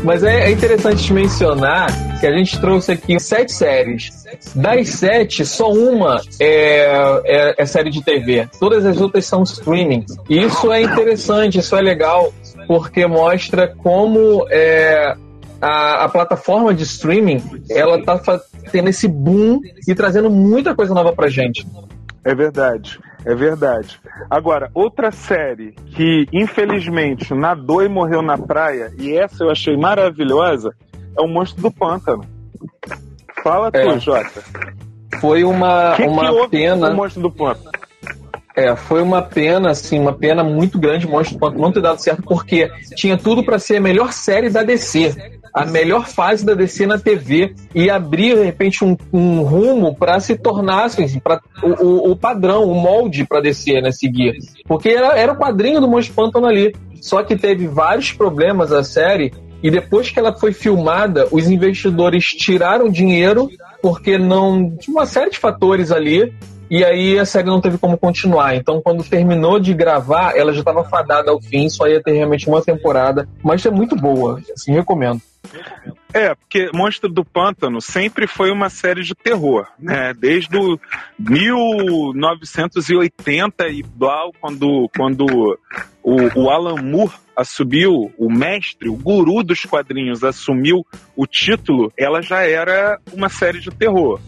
Mas é, é interessante mencionar que a gente trouxe aqui sete séries. Das sete, só uma é, é- é série de TV. Todas as outras são streaming. E isso é interessante, isso é legal, porque mostra como é, a, a plataforma de streaming ela tá tendo esse boom e trazendo muita coisa nova pra gente.
É verdade, é verdade. Agora, outra série que infelizmente nadou e morreu na praia, e essa eu achei maravilhosa, é o Monstro do Pântano. Fala tu,
É.
Jota.
Foi uma,
que, que
uma
houve
pena.
o Monstro do Pântano?
É, foi uma pena, assim, uma pena muito grande o Monstro do Pântano não ter dado certo, porque tinha tudo pra ser a melhor série da DC, a melhor fase da DC na TV, e abrir, de repente, um, um rumo pra se tornar, assim, pra, o, o- padrão, o molde pra DC, né, seguir. Porque era, era o quadrinho do do Pântano ali. Só que teve vários problemas a série, e depois que ela foi filmada, os investidores tiraram dinheiro, porque não. Tinha uma série de fatores ali, e aí a série não teve como continuar. Então, quando terminou de gravar, ela já estava fadada ao fim, só ia ter realmente uma temporada. Mas é muito boa, assim, recomendo.
É, porque Monstro do Pântano sempre foi uma série de terror, né? Desde o 1980 e blá, quando, quando o, o Alan Moore assumiu, o mestre, o guru dos quadrinhos, assumiu o título, ela já era uma série de terror.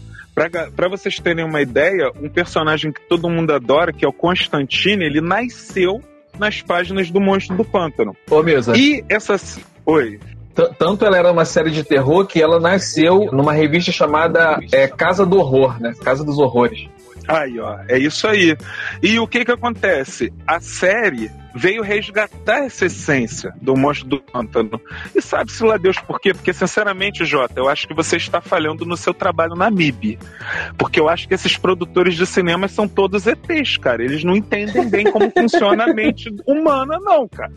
Para vocês terem uma ideia, um personagem que todo mundo adora, que é o Constantine, ele nasceu nas páginas do Monstro do Pântano.
Ô, Mesa,
E essas. Oi.
t- tanto ela era uma série de terror que ela nasceu numa revista chamada é, Casa do Horror, né? Casa dos Horrores.
Aí, ó, é isso aí. E o que que acontece? A série veio resgatar essa essência do Monstro do Pântano. E sabe-se lá Deus por quê? Porque, sinceramente, Jota, eu acho que você está falhando no seu trabalho na MIB. Porque eu acho que esses produtores de cinema são todos ETs, cara. Eles não entendem bem como funciona a mente humana, não, cara.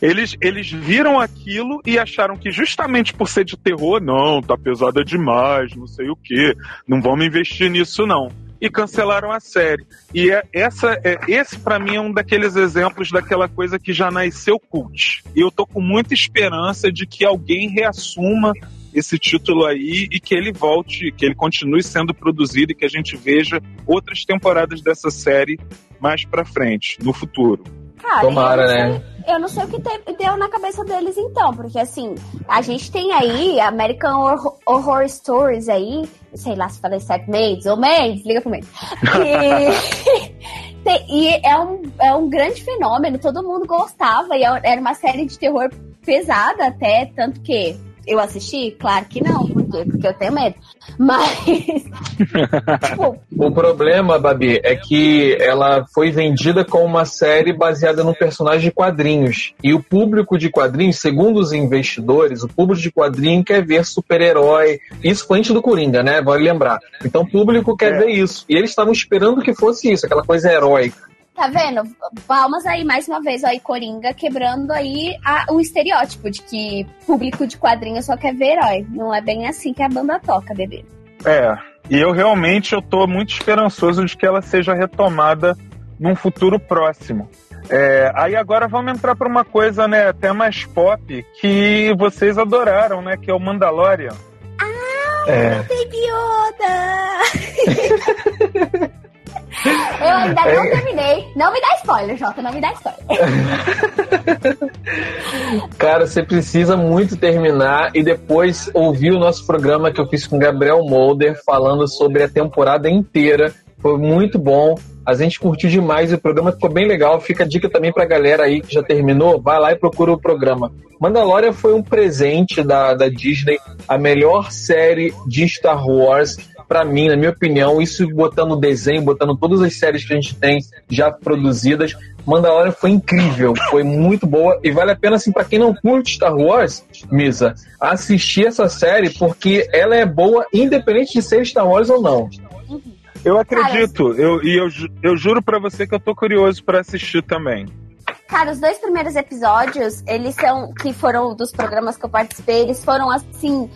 Eles, eles viram aquilo e acharam que justamente por ser de terror, não, tá pesada demais, não sei o quê. Não vamos investir nisso, não e cancelaram a série. E é, essa, é, esse para mim é um daqueles exemplos daquela coisa que já nasceu cult. E eu tô com muita esperança de que alguém reassuma esse título aí e que ele volte, que ele continue sendo produzido e que a gente veja outras temporadas dessa série mais pra frente, no futuro.
Cara,
Tomara, né?
Eu não sei o que te- deu na cabeça deles então, porque assim, a gente tem aí American Horror, Horror Stories aí, sei lá se falei certo, Mendes, ou Mendes, liga pro Mendes. E, e é, um, é um grande fenômeno, todo mundo gostava, e é- era uma série de terror pesada até, tanto que eu assisti? Claro que não, por quê? Porque eu tenho medo. Mas, tipo,
O problema, Babi, é que ela foi vendida como uma série baseada num personagem de quadrinhos. E o público de quadrinhos, segundo os investidores, o público de quadrinho quer ver super-herói. Isso foi antes do Coringa, né? Vale lembrar. Então o público quer
É.
ver isso. E eles estavam esperando que fosse isso, aquela coisa heróica.
Tá vendo? Palmas aí, mais uma vez, aí, Coringa quebrando aí a- o estereótipo de que público de quadrinhos só quer ver herói. Não é bem assim que a banda toca, bebê.
É, e eu realmente eu tô muito esperançoso de que ela seja retomada num futuro próximo. É, aí agora vamos entrar para uma coisa, né, até mais pop, que vocês adoraram, né, que é o Mandalorian.
É.
Baby Yoda! eu ainda não terminei. Não me dá spoiler, Jota, não me dá spoiler.
Cara, você precisa muito terminar e depois ouvir o nosso programa que eu fiz com Gabriel Molder falando sobre a temporada inteira. Foi muito bom. A gente curtiu demais, o programa ficou bem legal. Fica a dica também pra galera aí que já terminou, vai lá e procura o programa. Mandalorian foi um presente da, da Disney, a melhor série de Star Wars para mim, na minha opinião, isso botando desenho, botando todas as séries que a gente tem já produzidas, Mandalorian foi incrível, foi muito boa e vale a pena assim para quem não curte Star Wars, Misa, assistir essa série porque ela é boa independente de ser Star Wars ou não.
Eu acredito, eu, e eu, eu juro para você que eu tô curioso para assistir também.
Cara, os dois primeiros episódios, eles são, que foram dos programas que eu participei, eles foram assim,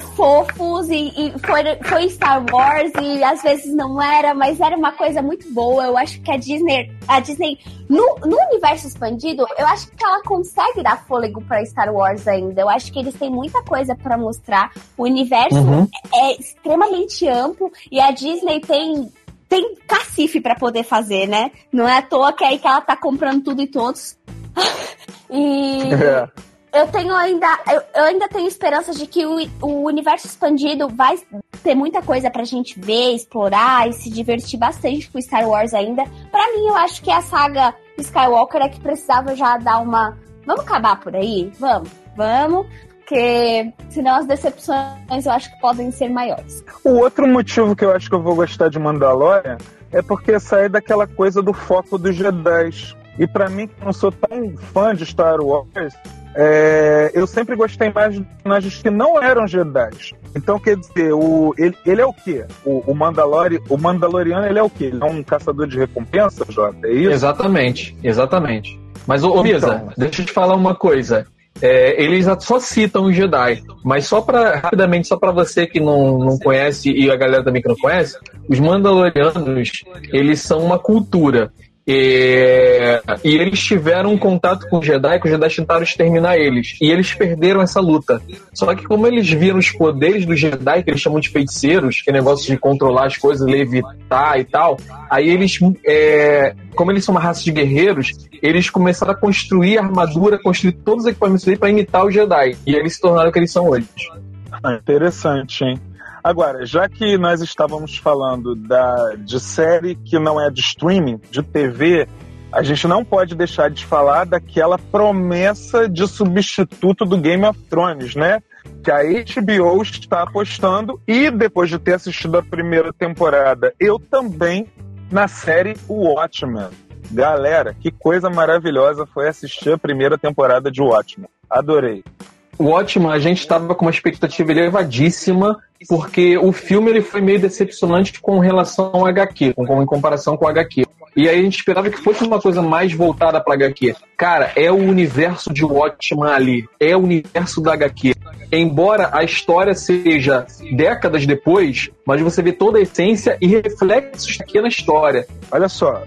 fofos e, e, foi, foi Star Wars e às vezes não era, mas era uma coisa muito boa. Eu acho que a Disney, a Disney no, no universo expandido, eu acho que ela consegue dar fôlego para Star Wars ainda. Eu acho que eles têm muita coisa para mostrar. O universo uhum. é extremamente amplo e a Disney tem tem cacife para poder fazer, né? Não é à toa que é aí que ela tá comprando tudo e todos. e é eu tenho ainda. Eu, eu, ainda tenho esperança de que o, o universo expandido vai ter muita coisa pra gente ver, explorar e se divertir bastante com Star Wars ainda. Pra mim, eu acho que a saga Skywalker é que precisava já dar uma. Vamos acabar por aí? Vamos, vamos. Porque senão as decepções eu acho que podem ser maiores.
O outro motivo que eu acho que eu vou gostar de Mandalorian é porque sair daquela coisa do foco dos Jedi. E para mim, que não sou tão fã de Star Wars, é, eu sempre gostei mais de personagens que não eram Jedi. Então, quer dizer, o, ele, ele é o quê? O, o, Mandalori, o Mandaloriano, ele é o quê? Ele é um caçador de recompensa, Jota? É isso?
Exatamente, exatamente. Mas, ô, ô Misa, então, deixa eu te falar uma coisa. É, eles só citam os Jedi, mas só para rapidamente, só para você que não, não conhece e a galera também que não conhece, os Mandalorianos eles são uma cultura. E, e, eles tiveram um contato com os Jedi, que os Jedi tentaram exterminar eles. E eles perderam essa luta. Só que como eles viram os poderes dos Jedi, que eles chamam de feiticeiros, que é negócio de controlar as coisas, levitar e tal, aí eles, é, como eles são uma raça de guerreiros, eles começaram a construir armadura, construir todos os equipamentos para imitar os Jedi. E eles se tornaram o que eles são hoje.
Ah, interessante, hein? Agora, já que nós estávamos falando da, de série que não é de streaming, de TV, a gente não pode deixar de falar daquela promessa de substituto do Game of Thrones, né? Que a HBO está apostando e depois de ter assistido a primeira temporada, eu também na série Watchmen. Galera, que coisa maravilhosa foi assistir a primeira temporada de Watchmen. Adorei.
O Watchmen, a gente estava com uma expectativa elevadíssima, porque o filme ele foi meio decepcionante com relação ao HQ, com, em comparação com o HQ. E aí a gente esperava que fosse uma coisa mais voltada para HQ. Cara, é o universo de Watchmen ali, é o universo da HQ. Embora a história seja décadas depois, mas você vê toda a essência e reflexos aqui na história.
Olha só,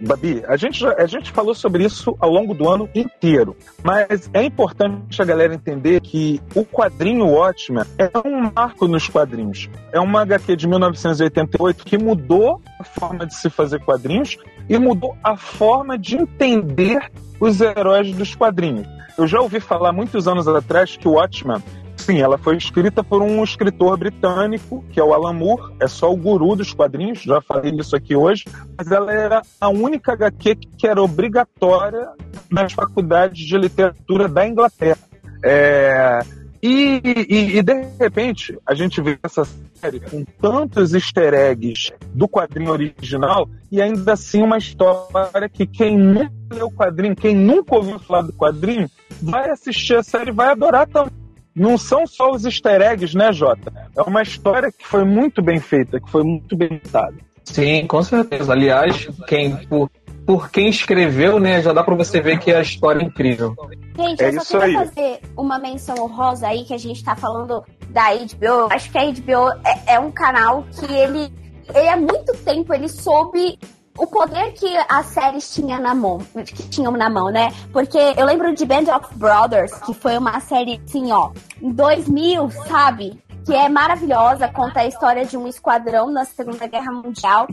Babi, a gente, a gente falou sobre isso ao longo do ano inteiro, mas é importante a galera entender que o quadrinho Watchmen é um marco nos quadrinhos. É uma HQ de 1988 que mudou a forma de se fazer quadrinhos e mudou a forma de entender os heróis dos quadrinhos. Eu já ouvi falar muitos anos atrás que o Watchmen Sim, ela foi escrita por um escritor britânico, que é o Alan Moore, é só o guru dos quadrinhos, já falei isso aqui hoje, mas ela era a única HQ que era obrigatória nas faculdades de literatura da Inglaterra. É, e, e, e, de repente a gente vê essa série com tantos easter eggs do quadrinho original e ainda assim uma história que quem nunca leu o quadrinho, quem nunca ouviu falar do quadrinho, vai assistir a série vai adorar também não são só os easter eggs, né, Jota? É uma história que foi muito bem feita, que foi muito bem montada.
Sim, com certeza. Aliás, quem por, por quem escreveu, né, já dá para você ver que a história é incrível.
Gente, é eu só queria aí. fazer uma menção honrosa aí que a gente tá falando da HBO. Acho que a HBO é, é um canal que ele, ele há muito tempo ele soube o poder que as séries tinham na mão, que tinham na mão, né? Porque eu lembro de Band of Brothers, que foi uma série assim, ó, em 2000, sabe? Que é maravilhosa, conta a história de um esquadrão na Segunda Guerra Mundial.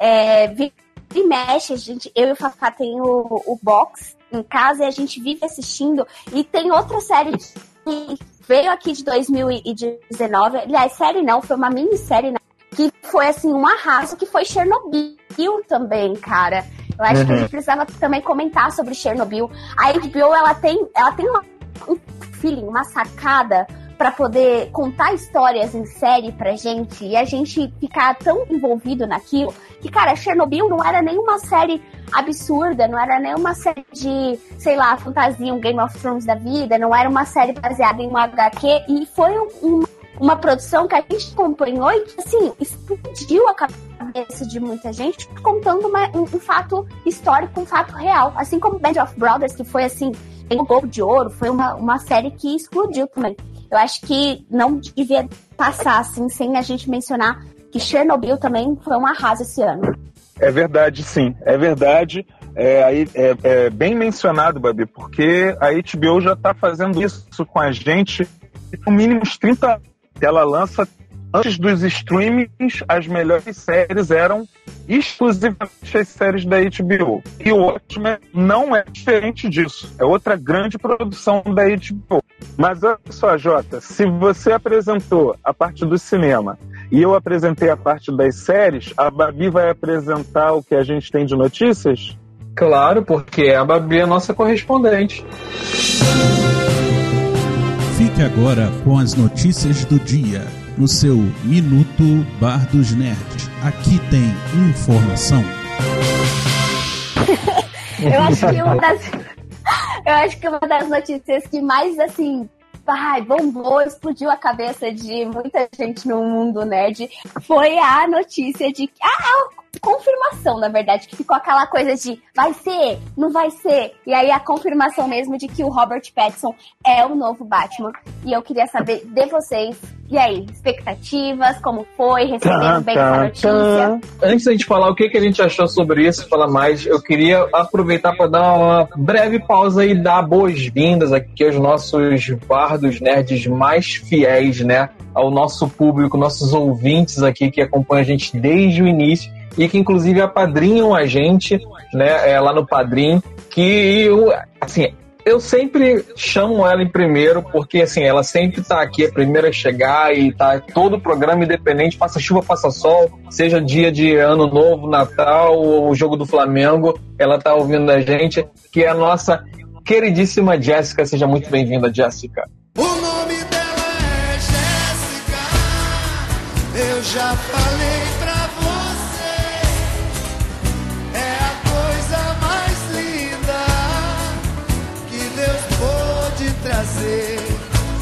É, e mexe, gente, eu e o Fafá tem o, o box em casa e a gente vive assistindo. E tem outra série que veio aqui de 2019. Aliás, série não, foi uma minissérie né, que foi assim um arraso, que foi Chernobyl também, cara. Eu acho uhum. que a gente precisava também comentar sobre Chernobyl. A HBO ela tem, ela tem uma, um feeling, uma sacada para poder contar histórias em série pra gente e a gente ficar tão envolvido naquilo que, cara, Chernobyl não era nenhuma série absurda, não era nenhuma série de, sei lá, fantasia, um Game of Thrones da vida, não era uma série baseada em um HQ e foi um, uma produção que a gente acompanhou e que, assim, explodiu a cabeça de muita gente contando uma, um, um fato histórico, um fato real. Assim como Band of Brothers, que foi, assim, tem o Globo de Ouro, foi uma, uma série que explodiu também. Eu acho que não devia passar assim sem a gente mencionar que Chernobyl também foi um arraso esse ano.
É verdade, sim. É verdade. É, é, é bem mencionado, Babi, porque a HBO já está fazendo isso com a gente no mínimo uns 30 anos. Ela lança Antes dos streamings, as melhores séries eram exclusivamente as séries da HBO. E o Watchmen não é diferente disso. É outra grande produção da HBO. Mas olha só, Jota, se você apresentou a parte do cinema e eu apresentei a parte das séries, a Babi vai apresentar o que a gente tem de notícias?
Claro, porque a Babi é a nossa correspondente.
Fique agora com as notícias do dia no seu Minuto Bar dos Nerds. Aqui tem informação.
eu acho que uma das eu acho que uma das notícias que mais assim ai, bombou, explodiu a cabeça de muita gente no mundo nerd foi a notícia de que ah, confirmação, na verdade, que ficou aquela coisa de vai ser, não vai ser. E aí a confirmação mesmo de que o Robert Pattinson é o novo Batman. E eu queria saber de vocês, e aí, expectativas, como foi, receberam bem essa notícia?
Antes da gente falar o que, que a gente achou sobre isso, falar mais, eu queria aproveitar para dar uma breve pausa e dar boas-vindas aqui aos nossos bardos nerds mais fiéis, né? Ao nosso público, nossos ouvintes aqui que acompanham a gente desde o início e que inclusive apadrinham a gente, né, é, lá no Padrim, que eu, assim, eu sempre chamo ela em primeiro, porque assim, ela sempre tá aqui, a primeira a chegar e tá todo o programa independente, passa chuva, passa sol, seja dia de ano novo, Natal ou jogo do Flamengo, ela tá ouvindo a gente, que é a nossa queridíssima Jéssica. Seja muito bem-vinda, Jéssica.
O nome dela é Jéssica, eu já falei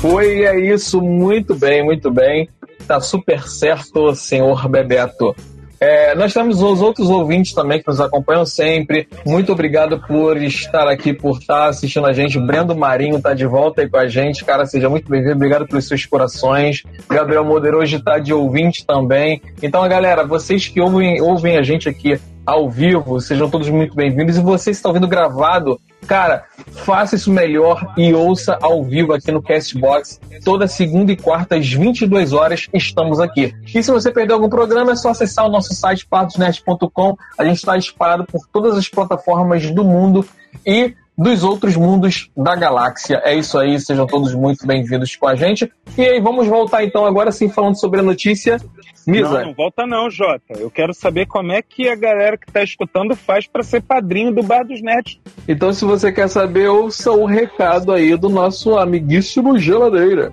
Foi, é isso, muito bem, muito bem. Tá super certo, senhor Bebeto. É, nós temos os outros ouvintes também que nos acompanham sempre. Muito obrigado por estar aqui, por estar assistindo a gente. Brendo Marinho está de volta aí com a gente. Cara, seja muito bem-vindo. Obrigado pelos seus corações. Gabriel Moder hoje está de ouvinte também. Então, galera, vocês que ouvem, ouvem a gente aqui ao vivo, sejam todos muito bem-vindos. E você está ouvindo gravado, cara, faça isso melhor e ouça ao vivo aqui no Castbox. Toda segunda e quarta, às 22 horas, estamos aqui. E se você perdeu algum programa, é só acessar o nosso site, partosnet.com. A gente está espalhado por todas as plataformas do mundo e dos outros mundos da galáxia. É isso aí, sejam todos muito bem-vindos com a gente. E aí, vamos voltar então agora sim falando sobre a notícia. Misa.
Não, não volta não, Jota. Eu quero saber como é que a galera que está escutando faz para ser padrinho do Bar dos Nerds.
Então, se você quer saber, ouça o recado aí do nosso amiguíssimo Geladeira.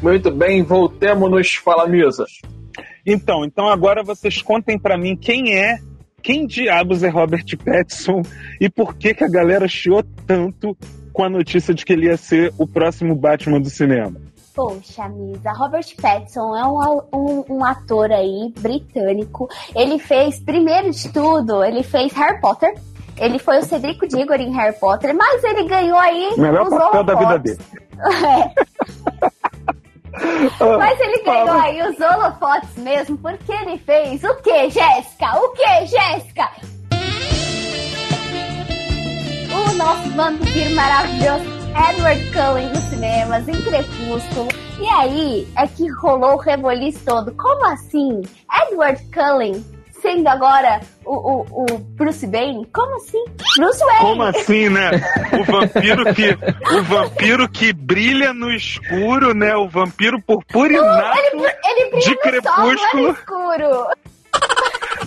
Muito bem, voltemos nos Fala Misa.
Então, então agora vocês contem para mim quem é, quem diabos é Robert Pattinson e por que que a galera chiou tanto com a notícia de que ele ia ser o próximo Batman do cinema.
Poxa, Misa, Robert Pattinson é um, um, um, ator aí britânico. Ele fez, primeiro de tudo, ele fez Harry Potter. Ele foi o Cedrico Diggory em Harry Potter, mas ele ganhou aí
Melhor papel da vida dele.
É. Mas ele ganhou aí os holofotes mesmo, porque ele fez o que, Jéssica? O que, Jéssica? O nosso vampiro maravilhoso Edward Cullen nos cinemas, em Crepúsculo. E aí é que rolou o reboliço todo. Como assim? Edward Cullen sendo agora o, o, o Bruce Wayne? Como assim? Bruce Wayne!
Como assim, né? O vampiro que, o vampiro que brilha no escuro, né? O vampiro purpurinado
Ele, ele brilha
de
no sol, é
crepúsculo.
no escuro.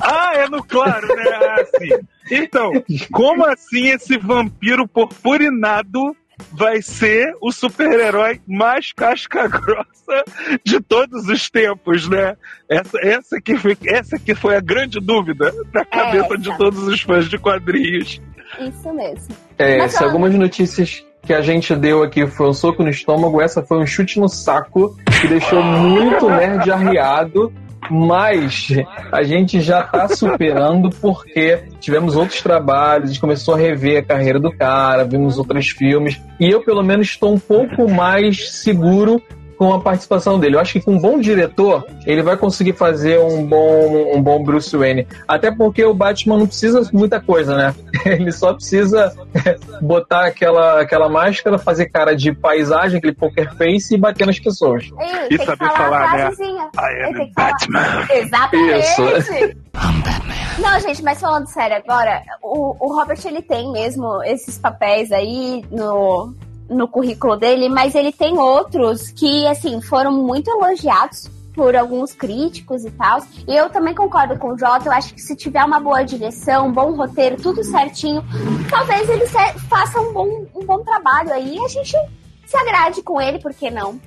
Ah, é no claro, né? Ah, sim. Então, como assim esse vampiro purpurinado vai ser o super-herói mais casca grossa de todos os tempos, né? Essa, essa, que, foi, essa que foi a grande dúvida na cabeça de
essa.
todos os fãs de quadrinhos.
Isso mesmo.
É,
Mas
se algumas notícias que a gente deu aqui foi um soco no estômago, essa foi um chute no saco que deixou muito nerd arriado. Mas a gente já tá superando porque tivemos outros trabalhos, a gente começou a rever a carreira do cara, vimos outros filmes, e eu pelo menos estou um pouco mais seguro com a participação dele. Eu acho que com um bom diretor, ele vai conseguir fazer um bom, um bom Bruce Wayne. Até porque o Batman não precisa muita coisa, né? Ele só precisa botar aquela, aquela máscara, fazer cara de paisagem, aquele poker face e bater nas pessoas.
Ei,
E
que
saber
falar,
falar,
a
né? I am
Ele tem que falar-
Batman.
Exatamente.
Isso.
Não, gente, mas falando sério agora, o, o Robert ele tem mesmo esses papéis aí no, no currículo dele, mas ele tem outros que, assim, foram muito elogiados por alguns críticos e tal. E eu também concordo com o Jota, eu acho que se tiver uma boa direção, um bom roteiro, tudo certinho, talvez ele faça um bom, um bom trabalho aí e a gente se agrade com ele, por que não?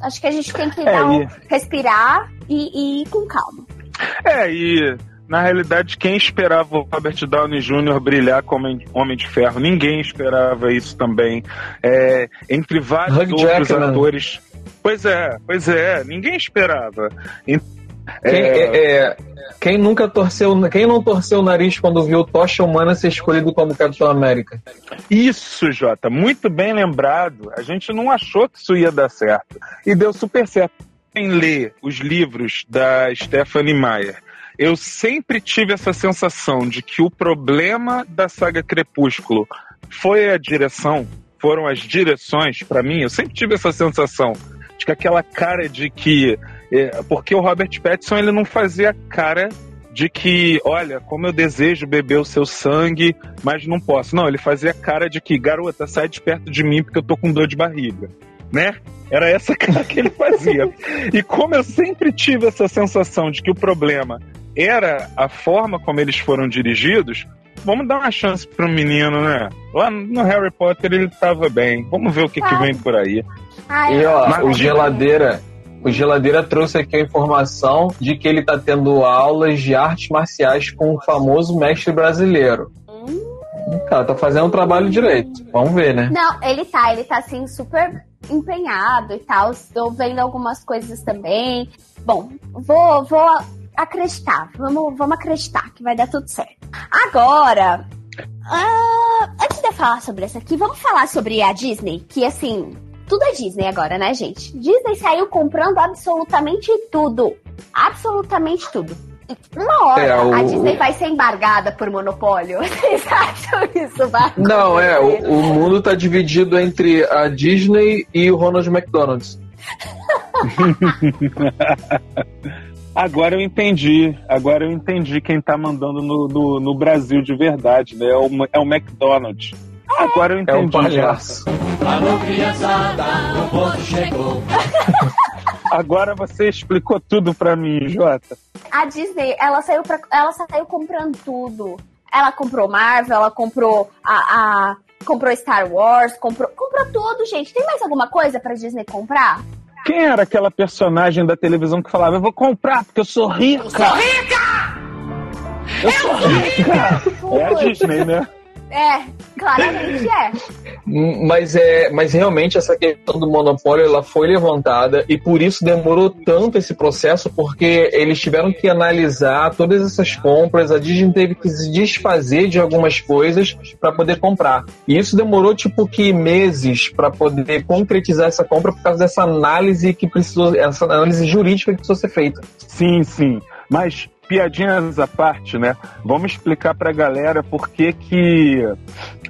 Acho que a gente tem que
É,
um, respirar e, e ir com calma.
É, e na realidade, quem esperava o Robert Downey Jr. brilhar como Homem de Ferro? Ninguém esperava isso também. É, entre vários
Hugh
outros
Jackman.
atores. Pois é, pois é, ninguém esperava.
Quem,
é,
é- é- quem nunca torceu, quem não torceu o nariz quando viu Tocha Humana ser escolhido como Capitão América?
Isso, Jota, muito bem lembrado. A gente não achou que isso ia dar certo. E deu super certo. Quem lê os livros da Stephanie Meyer, eu sempre tive essa sensação de que o problema da saga Crepúsculo foi a direção, foram as direções, pra mim. Eu sempre tive essa sensação de que aquela cara de que. é, porque o Robert Pattinson ele não fazia cara de que, olha, como eu desejo beber o seu sangue, mas não posso. Não, ele fazia cara de que, garota, sai de perto de mim porque eu tô com dor de barriga, né? Era essa cara que ele fazia. e como eu sempre tive essa sensação de que o problema era a forma como eles foram dirigidos, vamos dar uma chance pro menino, né? Lá no Harry Potter ele tava bem. Vamos ver o que, que vem por aí.
E ó,
Mas-
o Geladeira, o Geladeira trouxe aqui a informação de que ele tá tendo aulas de artes marciais com o famoso mestre brasileiro. Cara, tá fazendo o trabalho direito. Vamos ver, né?
Não, ele tá, ele tá assim super empenhado e tal. Estou vendo algumas coisas também. Bom, vou, vou acreditar. Vamos, vamos acreditar que vai dar tudo certo. Agora, ah, antes de eu falar sobre essa aqui, vamos falar sobre a Disney, que assim, tudo é Disney agora, né, gente? Disney saiu comprando absolutamente tudo. Absolutamente tudo. Uma hora
É, o-
a Disney vai ser embargada por monopólio. Vocês acham isso vai
Não, é, o, o mundo tá dividido entre a Disney e o Ronald McDonald's.
Agora eu entendi. Agora eu entendi quem tá mandando no, no, no Brasil de verdade, né? É o, é o McDonald's. Agora eu
É
entendi.
um palhaço.
Alô, criançada, o ponto chegou.
Agora você explicou tudo pra mim, Jota.
A Disney, ela saiu, pra, ela saiu comprando tudo. Ela comprou Marvel, ela comprou a, a- comprou Star Wars, comprou, comprou tudo, gente. Tem mais alguma coisa pra Disney comprar?
Quem era aquela personagem da televisão que falava: Eu vou comprar porque eu sou rica? Eu sou rica! Eu sou rica! É a Disney, né?
É, claramente é.
Mas é, mas realmente essa questão do monopólio ela foi levantada e por isso demorou tanto esse processo porque eles tiveram que analisar todas essas compras, a Disney teve que se desfazer de algumas coisas para poder comprar. E isso demorou tipo que meses para poder concretizar essa compra por causa dessa análise que precisou, essa análise jurídica que precisou ser feita.
Sim, sim. Mas piadinhas à parte, né? Vamos explicar para a galera por que que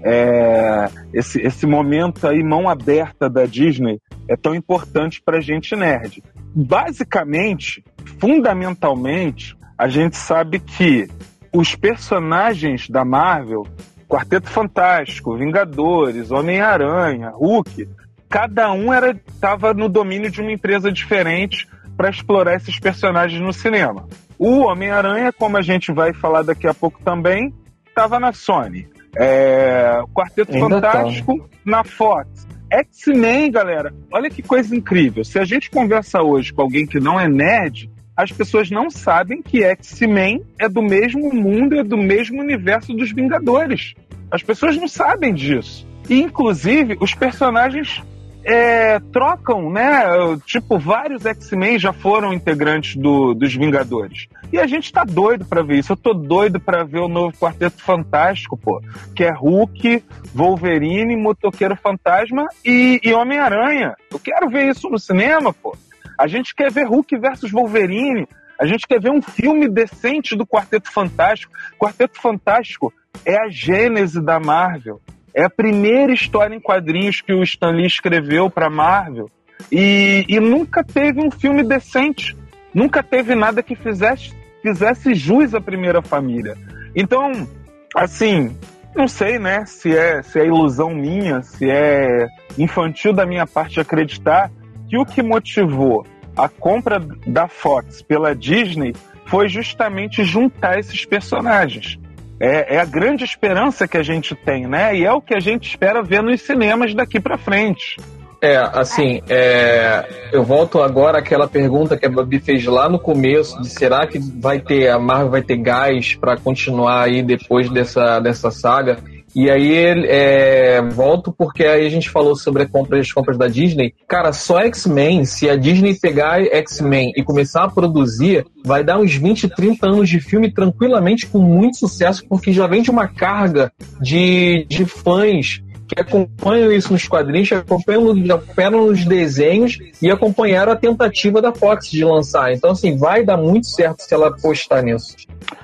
é, esse, esse momento aí, mão aberta da Disney, é tão importante para gente nerd. Basicamente, fundamentalmente, a gente sabe que os personagens da Marvel, Quarteto Fantástico, Vingadores, Homem-Aranha, Hulk, cada um era estava no domínio de uma empresa diferente para explorar esses personagens no cinema. O Homem-Aranha, como a gente vai falar daqui a pouco também, estava na Sony. É, Quarteto
Ainda tá.
Fantástico na Fox. X-Men, galera, olha que coisa incrível. Se a gente conversa hoje com alguém que não é nerd, as pessoas não sabem que X-Men é do mesmo mundo, é do mesmo universo dos Vingadores. As pessoas não sabem disso. E, inclusive, os personagens é, trocam, né? Tipo, vários X-Men já foram integrantes do, dos Vingadores. E a gente tá doido pra ver isso. Eu tô doido pra ver o novo Quarteto Fantástico, pô. Que é Hulk, Wolverine, Motoqueiro Fantasma e, e Homem-Aranha. Eu quero ver isso no cinema, pô. A gente quer ver Hulk versus Wolverine. A gente quer ver um filme decente do Quarteto Fantástico. Quarteto Fantástico é a gênese da Marvel. É a primeira história em quadrinhos que o Stan Lee escreveu para Marvel. E, e, nunca teve um filme decente. Nunca teve nada que fizesse, fizesse jus à primeira família. Então, assim, não sei, né, se é, se é ilusão minha, se é infantil da minha parte acreditar que o que motivou a compra da Fox pela Disney foi justamente juntar esses personagens. É, é, a grande esperança que a gente tem, né? E é o que a gente espera ver nos cinemas daqui para frente.
É, assim, é, eu volto agora àquela pergunta que a Babi fez lá no começo, de será que vai ter, a Marvel vai ter gás para continuar aí depois dessa, dessa saga? E aí é, volto porque aí a gente falou sobre a compra, as compras da Disney. Cara, só X-Men, se a Disney pegar X-Men e começar a produzir, vai dar uns 20, 30 anos de filme tranquilamente com muito sucesso, porque já vem de uma carga de, de fãs que acompanham isso nos quadrinhos, que acompanham, acompanham nos desenhos e acompanharam a tentativa da Fox de lançar. Então, assim, vai dar muito certo se ela apostar nisso.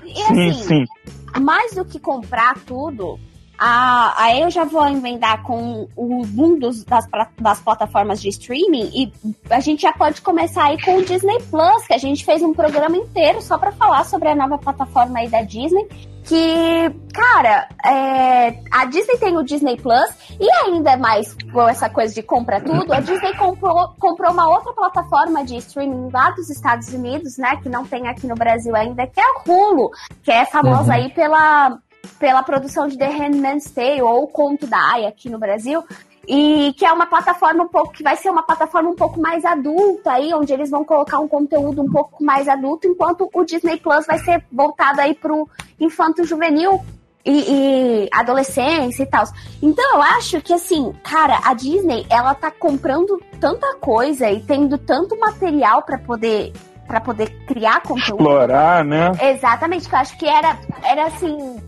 E assim, sim, sim. mais do que comprar tudo, a, aí eu já vou emendar com o boom dos, das, das plataformas de streaming e a gente já pode começar aí com o Disney Plus, que a gente fez um programa inteiro só para falar sobre a nova plataforma aí da Disney. Que, cara, é, a Disney tem o Disney Plus e ainda mais com essa coisa de compra tudo, a Disney comprou, comprou uma outra plataforma de streaming lá dos Estados Unidos, né? Que não tem aqui no Brasil ainda, que é a Hulu, que é famosa
Uhum.
aí pela pela produção de The Handmaid's Tale ou o Conto da Aya aqui no Brasil. E que é uma plataforma um pouco, que vai ser uma plataforma um pouco mais adulta aí, onde eles vão colocar um conteúdo um pouco mais adulto, enquanto o Disney Plus vai ser voltado aí pro infanto juvenil e, e adolescência e tal. Então eu acho que assim, cara, a Disney, ela tá comprando tanta coisa e tendo tanto material para poder para poder criar conteúdo.
Explorar, né?
Exatamente, que eu acho que era, era assim.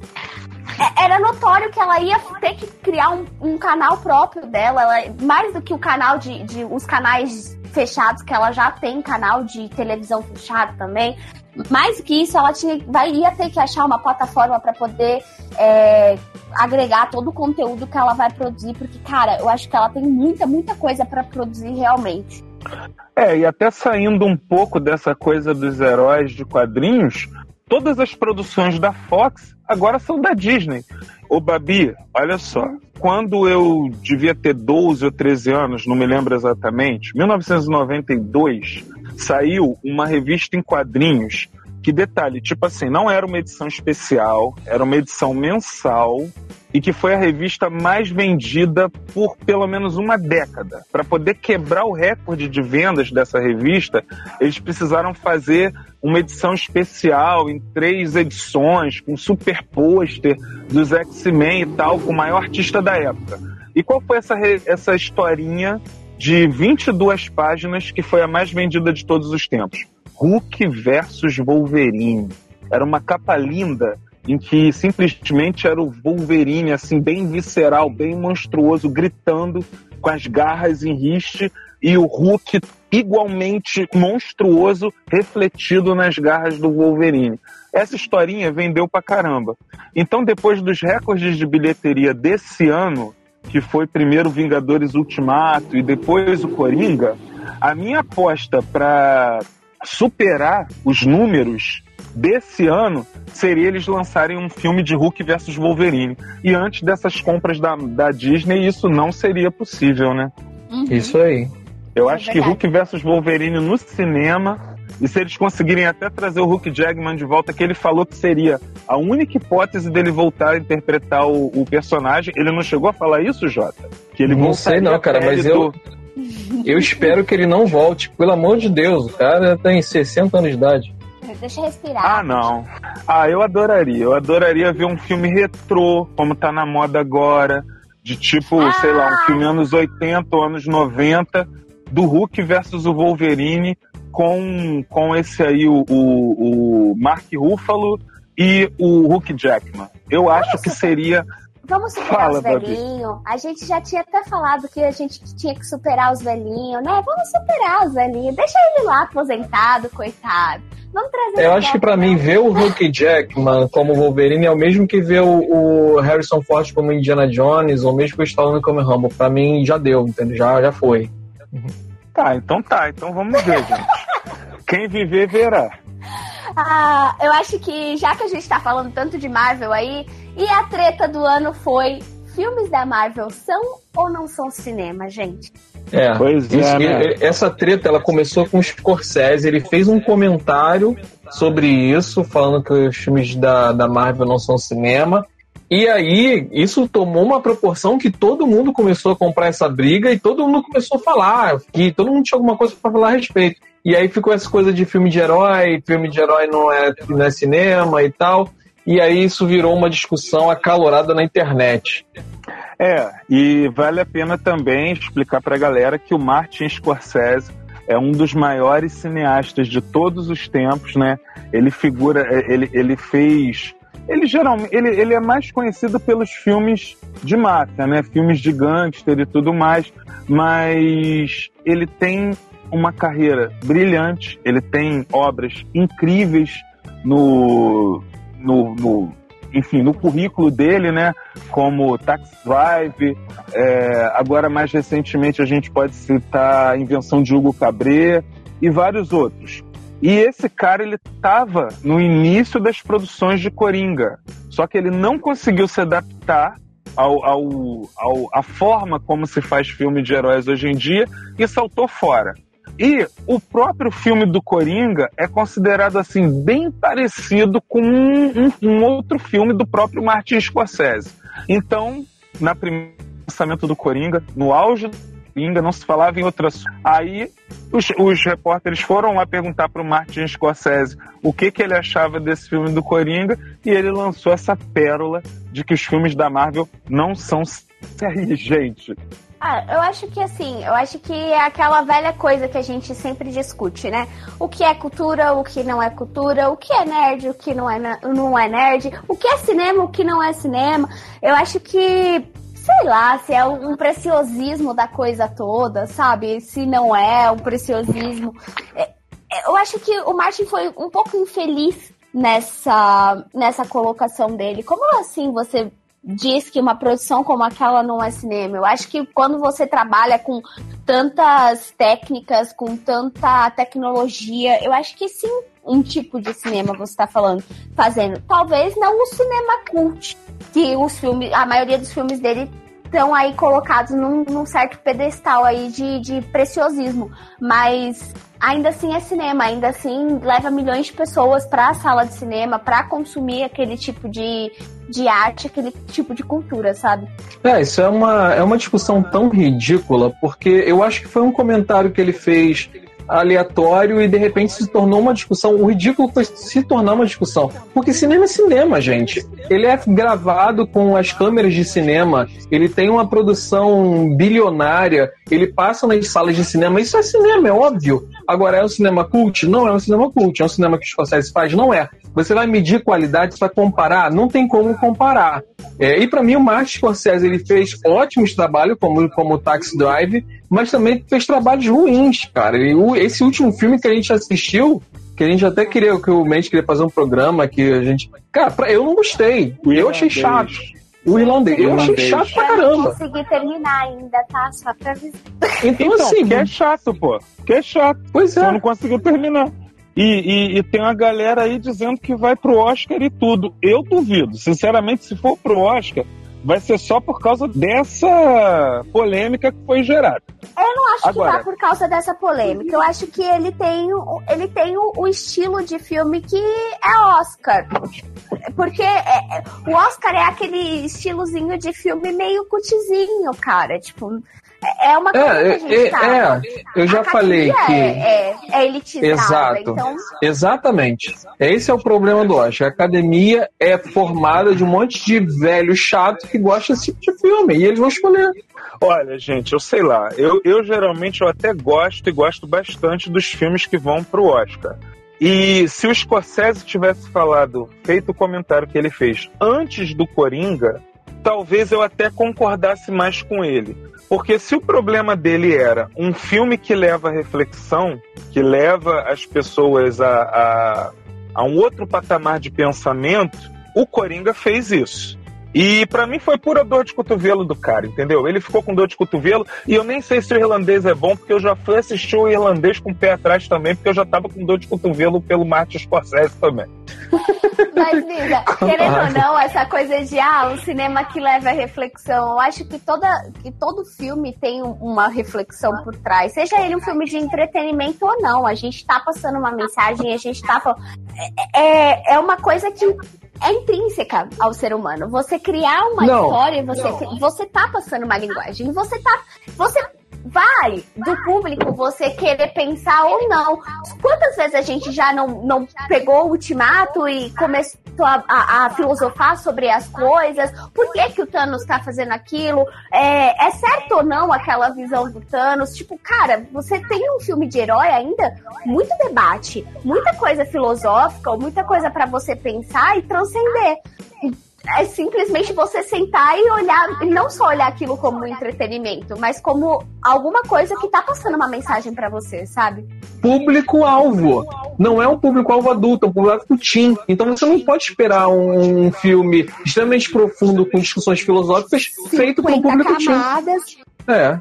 É- Era notório que ela ia ter que criar um, um canal próprio dela, ela- mais do que o canal de, de. os canais fechados, que ela já tem canal de televisão fechado também. Mais que isso, ela tinha, vai, ia ter que achar uma plataforma para poder é, agregar todo o conteúdo que ela vai produzir, porque, cara, eu acho que ela tem muita, muita coisa para produzir realmente.
É, e até saindo um pouco dessa coisa dos heróis de quadrinhos, todas as produções da Fox agora são da Disney. Ô Babi, olha só, quando eu devia ter 12 ou 13 anos, não me lembro exatamente, 1992, saiu uma revista em quadrinhos que detalhe, tipo assim, não era uma edição especial, era uma edição mensal e que foi a revista mais vendida por pelo menos uma década. Para poder quebrar o recorde de vendas dessa revista, eles precisaram fazer uma edição especial em três edições, com super pôster dos X-Men e tal, com o maior artista da época. E qual foi essa, essa historinha de 22 páginas que foi a mais vendida de todos os tempos? Hulk versus Wolverine. Era uma capa linda em que simplesmente era o Wolverine, assim, bem visceral, bem monstruoso, gritando com as garras em riste, e o Hulk igualmente monstruoso, refletido nas garras do Wolverine. Essa historinha vendeu pra caramba. Então, depois dos recordes de bilheteria desse ano, que foi primeiro Vingadores Ultimato e depois o Coringa, a minha aposta para superar os números desse ano seria eles lançarem um filme de Hulk versus Wolverine. E antes dessas compras da, da Disney, isso não seria possível, né?
Uhum. Isso aí.
Eu é acho verdade. que Hulk versus Wolverine no cinema. E se eles conseguirem até trazer o Hulk Jackman de volta, que ele falou que seria a única hipótese dele voltar a interpretar o, o personagem, ele não chegou a falar isso, Jota? Que ele
não sei não, cara, mas eu, do... eu espero que ele não volte. Pelo amor de Deus, o cara tem 60 anos de idade.
Deixa eu respirar.
Ah, não. Ah, eu adoraria. Eu adoraria ver um filme retrô, como tá na moda agora. De tipo, ah. sei lá, um filme anos 80 ou anos 90, do Hulk versus o Wolverine, com, com esse aí, o, o, o Mark Ruffalo e o Hulk Jackman. Eu acho Nossa. que seria
Vamos superar Fala, os velhinhos. A gente já tinha até falado que a gente tinha que superar os velhinhos, né? Vamos superar os velhinhos. Deixa ele lá aposentado, coitado. Vamos trazer.
Eu acho que para mim ver o Hulk Jackman como Wolverine é o mesmo que ver o, o, Harrison Ford como Indiana Jones ou mesmo que o Stallone como Rambo. Para mim já deu, entendeu? Já, já foi.
Tá, então tá. Então vamos ver, gente. Quem viver verá.
Ah, eu acho que já que a gente tá falando tanto de Marvel aí, e a treta do ano foi: filmes da Marvel são ou não são cinema, gente?
É, pois é, isso, né? essa treta ela começou com o Scorsese. Ele fez um comentário sobre isso, falando que os filmes da, da Marvel não são cinema. E aí, isso tomou uma proporção que todo mundo começou a comprar essa briga e todo mundo começou a falar, que todo mundo tinha alguma coisa para falar a respeito. E aí ficou essa coisa de filme de herói, filme de herói não é, não é cinema e tal e aí isso virou uma discussão acalorada na internet.
É, e vale a pena também explicar para a galera que o Martin Scorsese é um dos maiores cineastas de todos os tempos, né? Ele figura, é, ele, ele fez ele geralmente ele, ele é mais conhecido pelos filmes de máfia, né? Filmes de gangster e tudo mais, mas ele tem uma carreira brilhante, ele tem obras incríveis no no, no enfim, no currículo dele, né, como Taxi Drive, é, agora mais recentemente a gente pode citar a invenção de Hugo Cabret e vários outros. E esse cara, ele estava no início das produções de Coringa, só que ele não conseguiu se adaptar ao, ao, ao, à forma como se faz filme de heróis hoje em dia e saltou fora. E o próprio filme do Coringa é considerado assim bem parecido com um, um, outro filme do próprio Martin Scorsese. Então, na primeiro lançamento do Coringa, no auge do Coringa, não se falava em outras. Aí os, os repórteres foram lá perguntar para o Martin Scorsese o que, que ele achava desse filme do Coringa e ele lançou essa pérola de que os filmes da Marvel não são séries, gente.
Ah, eu acho que assim, eu acho que é aquela velha coisa que a gente sempre discute, né? O que é cultura, o que não é cultura, o que é nerd, o que não é, não é nerd, o que é cinema, o que não é cinema. Eu acho que sei lá, se é um preciosismo da coisa toda, sabe? Se não é um preciosismo. É, é, eu acho que o Martin foi um pouco infeliz nessa, nessa colocação dele. Como assim você diz que uma produção como aquela não é cinema. Eu acho que quando você trabalha com tantas técnicas, com tanta tecnologia, eu acho que sim, um tipo de cinema você está falando, fazendo. Talvez não o cinema cult, que os filmes, a maioria dos filmes dele estão aí colocados num, num certo pedestal aí de, de preciosismo. Mas ainda assim é cinema, ainda assim leva milhões de pessoas para a sala de cinema para consumir aquele tipo de, de arte, aquele tipo de cultura, sabe?
É, isso é uma, é uma discussão tão ridícula, porque eu acho que foi um comentário que ele fez aleatório e de repente se tornou uma discussão. O ridículo foi se tornar uma discussão. Porque cinema é cinema, gente. Ele é gravado com as câmeras de cinema, ele tem uma produção bilionária, ele passa nas salas de cinema. Isso é cinema, é óbvio. Agora, é um cinema cult? Não é um cinema cult. É um cinema que o Scorsese faz? Não é. Você vai medir qualidade para comparar? Não tem como comparar. É, e para mim, o Martin Scorsese ele fez ótimos trabalhos, como, como Taxi Drive, mas também fez trabalhos ruins, cara. E o, esse último filme que a gente assistiu, que a gente até queria, que o Mendes queria fazer um programa que a gente. Cara, pra, eu não gostei.
O
eu achei chato. O irlandês. Eu achei chato pra
Eu não
caramba.
consegui terminar ainda, tá? Só pra avisar.
Então,
Então,
assim.
que é chato, pô. Que é chato.
Pois
Só
é.
não conseguiu terminar. E, e- e tem uma galera aí dizendo que vai pro Oscar e tudo. Eu duvido. Sinceramente, se for pro Oscar, vai ser só por causa dessa polêmica que foi gerada.
Eu não acho
Agora-
que vai por causa dessa polêmica. Eu acho que ele tem, o- ele tem o, o estilo de filme que é Oscar. Porque é- é- o Oscar é aquele estilozinho de filme meio cutizinho, cara. Tipo, é é uma coisa que a
É,
gente
é,
tá.
é, eu já
A
falei que.
É, é, é elitizada,
Exato.
então.
Exatamente. Esse é o problema do Oscar. A academia é formada de um monte de velho chato que gosta desse tipo de filme. E eles vão escolher.
Olha, gente, eu sei lá. Eu, eu geralmente eu até gosto e gosto bastante dos filmes que vão pro Oscar. E se o Scorsese tivesse falado, feito o comentário que ele fez antes do Coringa, talvez eu até concordasse mais com ele. Porque se o problema dele era um filme que leva reflexão, que leva as pessoas a, a, a um outro patamar de pensamento, o Coringa fez isso. E pra mim foi pura dor de cotovelo do cara, entendeu? Ele ficou com dor de cotovelo e eu nem sei se o irlandês é bom, porque eu já fui assistir o irlandês com o pé atrás também, porque eu já tava com dor de cotovelo pelo Martin Scorsese também.
Mas, Lisa, querendo ou não, essa coisa de ah, um cinema que leva a reflexão, eu acho que, toda, que todo filme tem um- uma reflexão por trás. Seja ele um filme de entretenimento ou não. A gente tá passando uma mensagem, a gente tá falando. É, é- é uma coisa que é intrínseca ao ser humano. Você criar uma
Não.
história, você, você tá passando uma linguagem. Você tá. Você vai do público você querer pensar ou não. Quantas vezes a gente já não, não pegou o ultimato e começou a, a- a filosofar sobre as coisas? Por que, que o Thanos tá fazendo aquilo? É, é certo ou não aquela visão do Thanos? Tipo, cara, você tem um filme de herói ainda, muito debate, muita coisa filosófica, muita coisa pra você pensar e transcender. É simplesmente você sentar e olhar, e não só olhar aquilo como um entretenimento, mas como alguma coisa que tá passando uma mensagem pra você, sabe?
Público-alvo. Não é um público-alvo adulto, é um público-alvo teen. Então você não pode esperar um filme extremamente profundo com discussões filosóficas feito para um
50
público teen.
camadas.
É.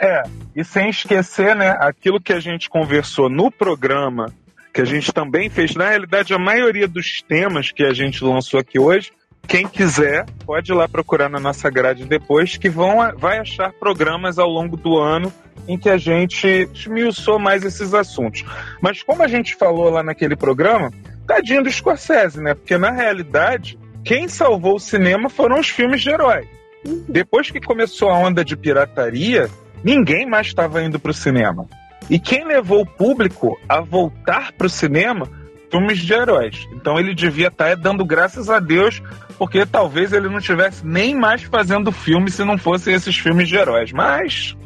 É, e sem esquecer, né, aquilo que a gente conversou no programa, que a gente também fez, na realidade, a maioria dos temas que a gente lançou aqui hoje, quem quiser pode ir lá procurar na nossa grade depois, que vão, vai achar programas ao longo do ano em que a gente esmiuçou mais esses assuntos. Mas como a gente falou lá naquele programa, tadinho do Scorsese, né? Porque na realidade, quem salvou o cinema foram os filmes de herói. Depois que começou a onda de pirataria, ninguém mais estava indo para o cinema. E quem levou o público a voltar para o cinema? Filmes de heróis. Então ele devia estar dando graças a Deus, porque talvez ele não estivesse nem mais fazendo filme se não fossem esses filmes de heróis. Mas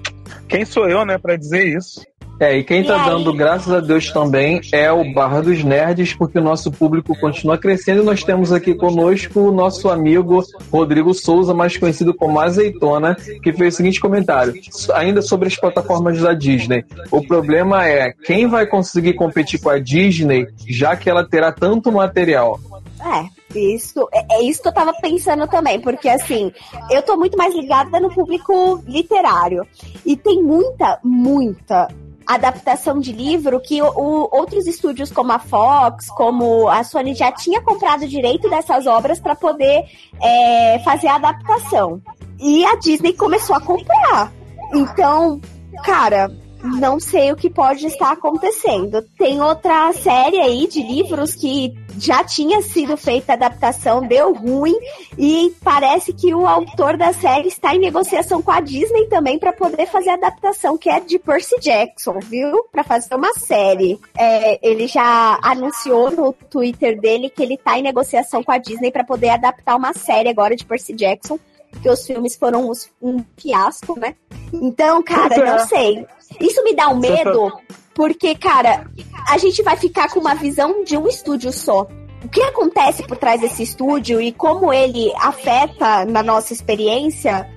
quem sou eu, né, para dizer isso?
É, e quem
E
tá
aí?
dando graças a Deus também é o Barra dos Nerds, porque o nosso público continua crescendo e nós temos aqui conosco o nosso amigo Rodrigo Souza, mais conhecido como Azeitona, que fez o seguinte comentário, ainda sobre as plataformas da Disney. O problema é quem vai conseguir competir com a Disney, já que ela terá tanto material.
É, isso, é, é isso que eu tava pensando também, porque assim, eu tô muito mais ligada no público literário. E tem muita, muita adaptação de livro que o, o- outros estúdios como a Fox, como a Sony já tinha comprado direito dessas obras para poder é, fazer a adaptação. E a Disney começou a comprar. Então, cara, não sei o que pode estar acontecendo. Tem outra série aí de livros que já tinha sido feita a adaptação, deu ruim e parece que o autor da série está em negociação com a Disney também para poder fazer a adaptação, que é de Percy Jackson, viu? Para fazer uma série. É, ele já anunciou no Twitter dele que ele está em negociação com a Disney para poder adaptar uma série agora de Percy Jackson porque os filmes foram um fiasco, né? Então, cara,
é.
não sei. Isso me dá um medo, porque, cara, a gente vai ficar com uma visão de um estúdio só. O que acontece por trás desse estúdio e como ele afeta na nossa experiência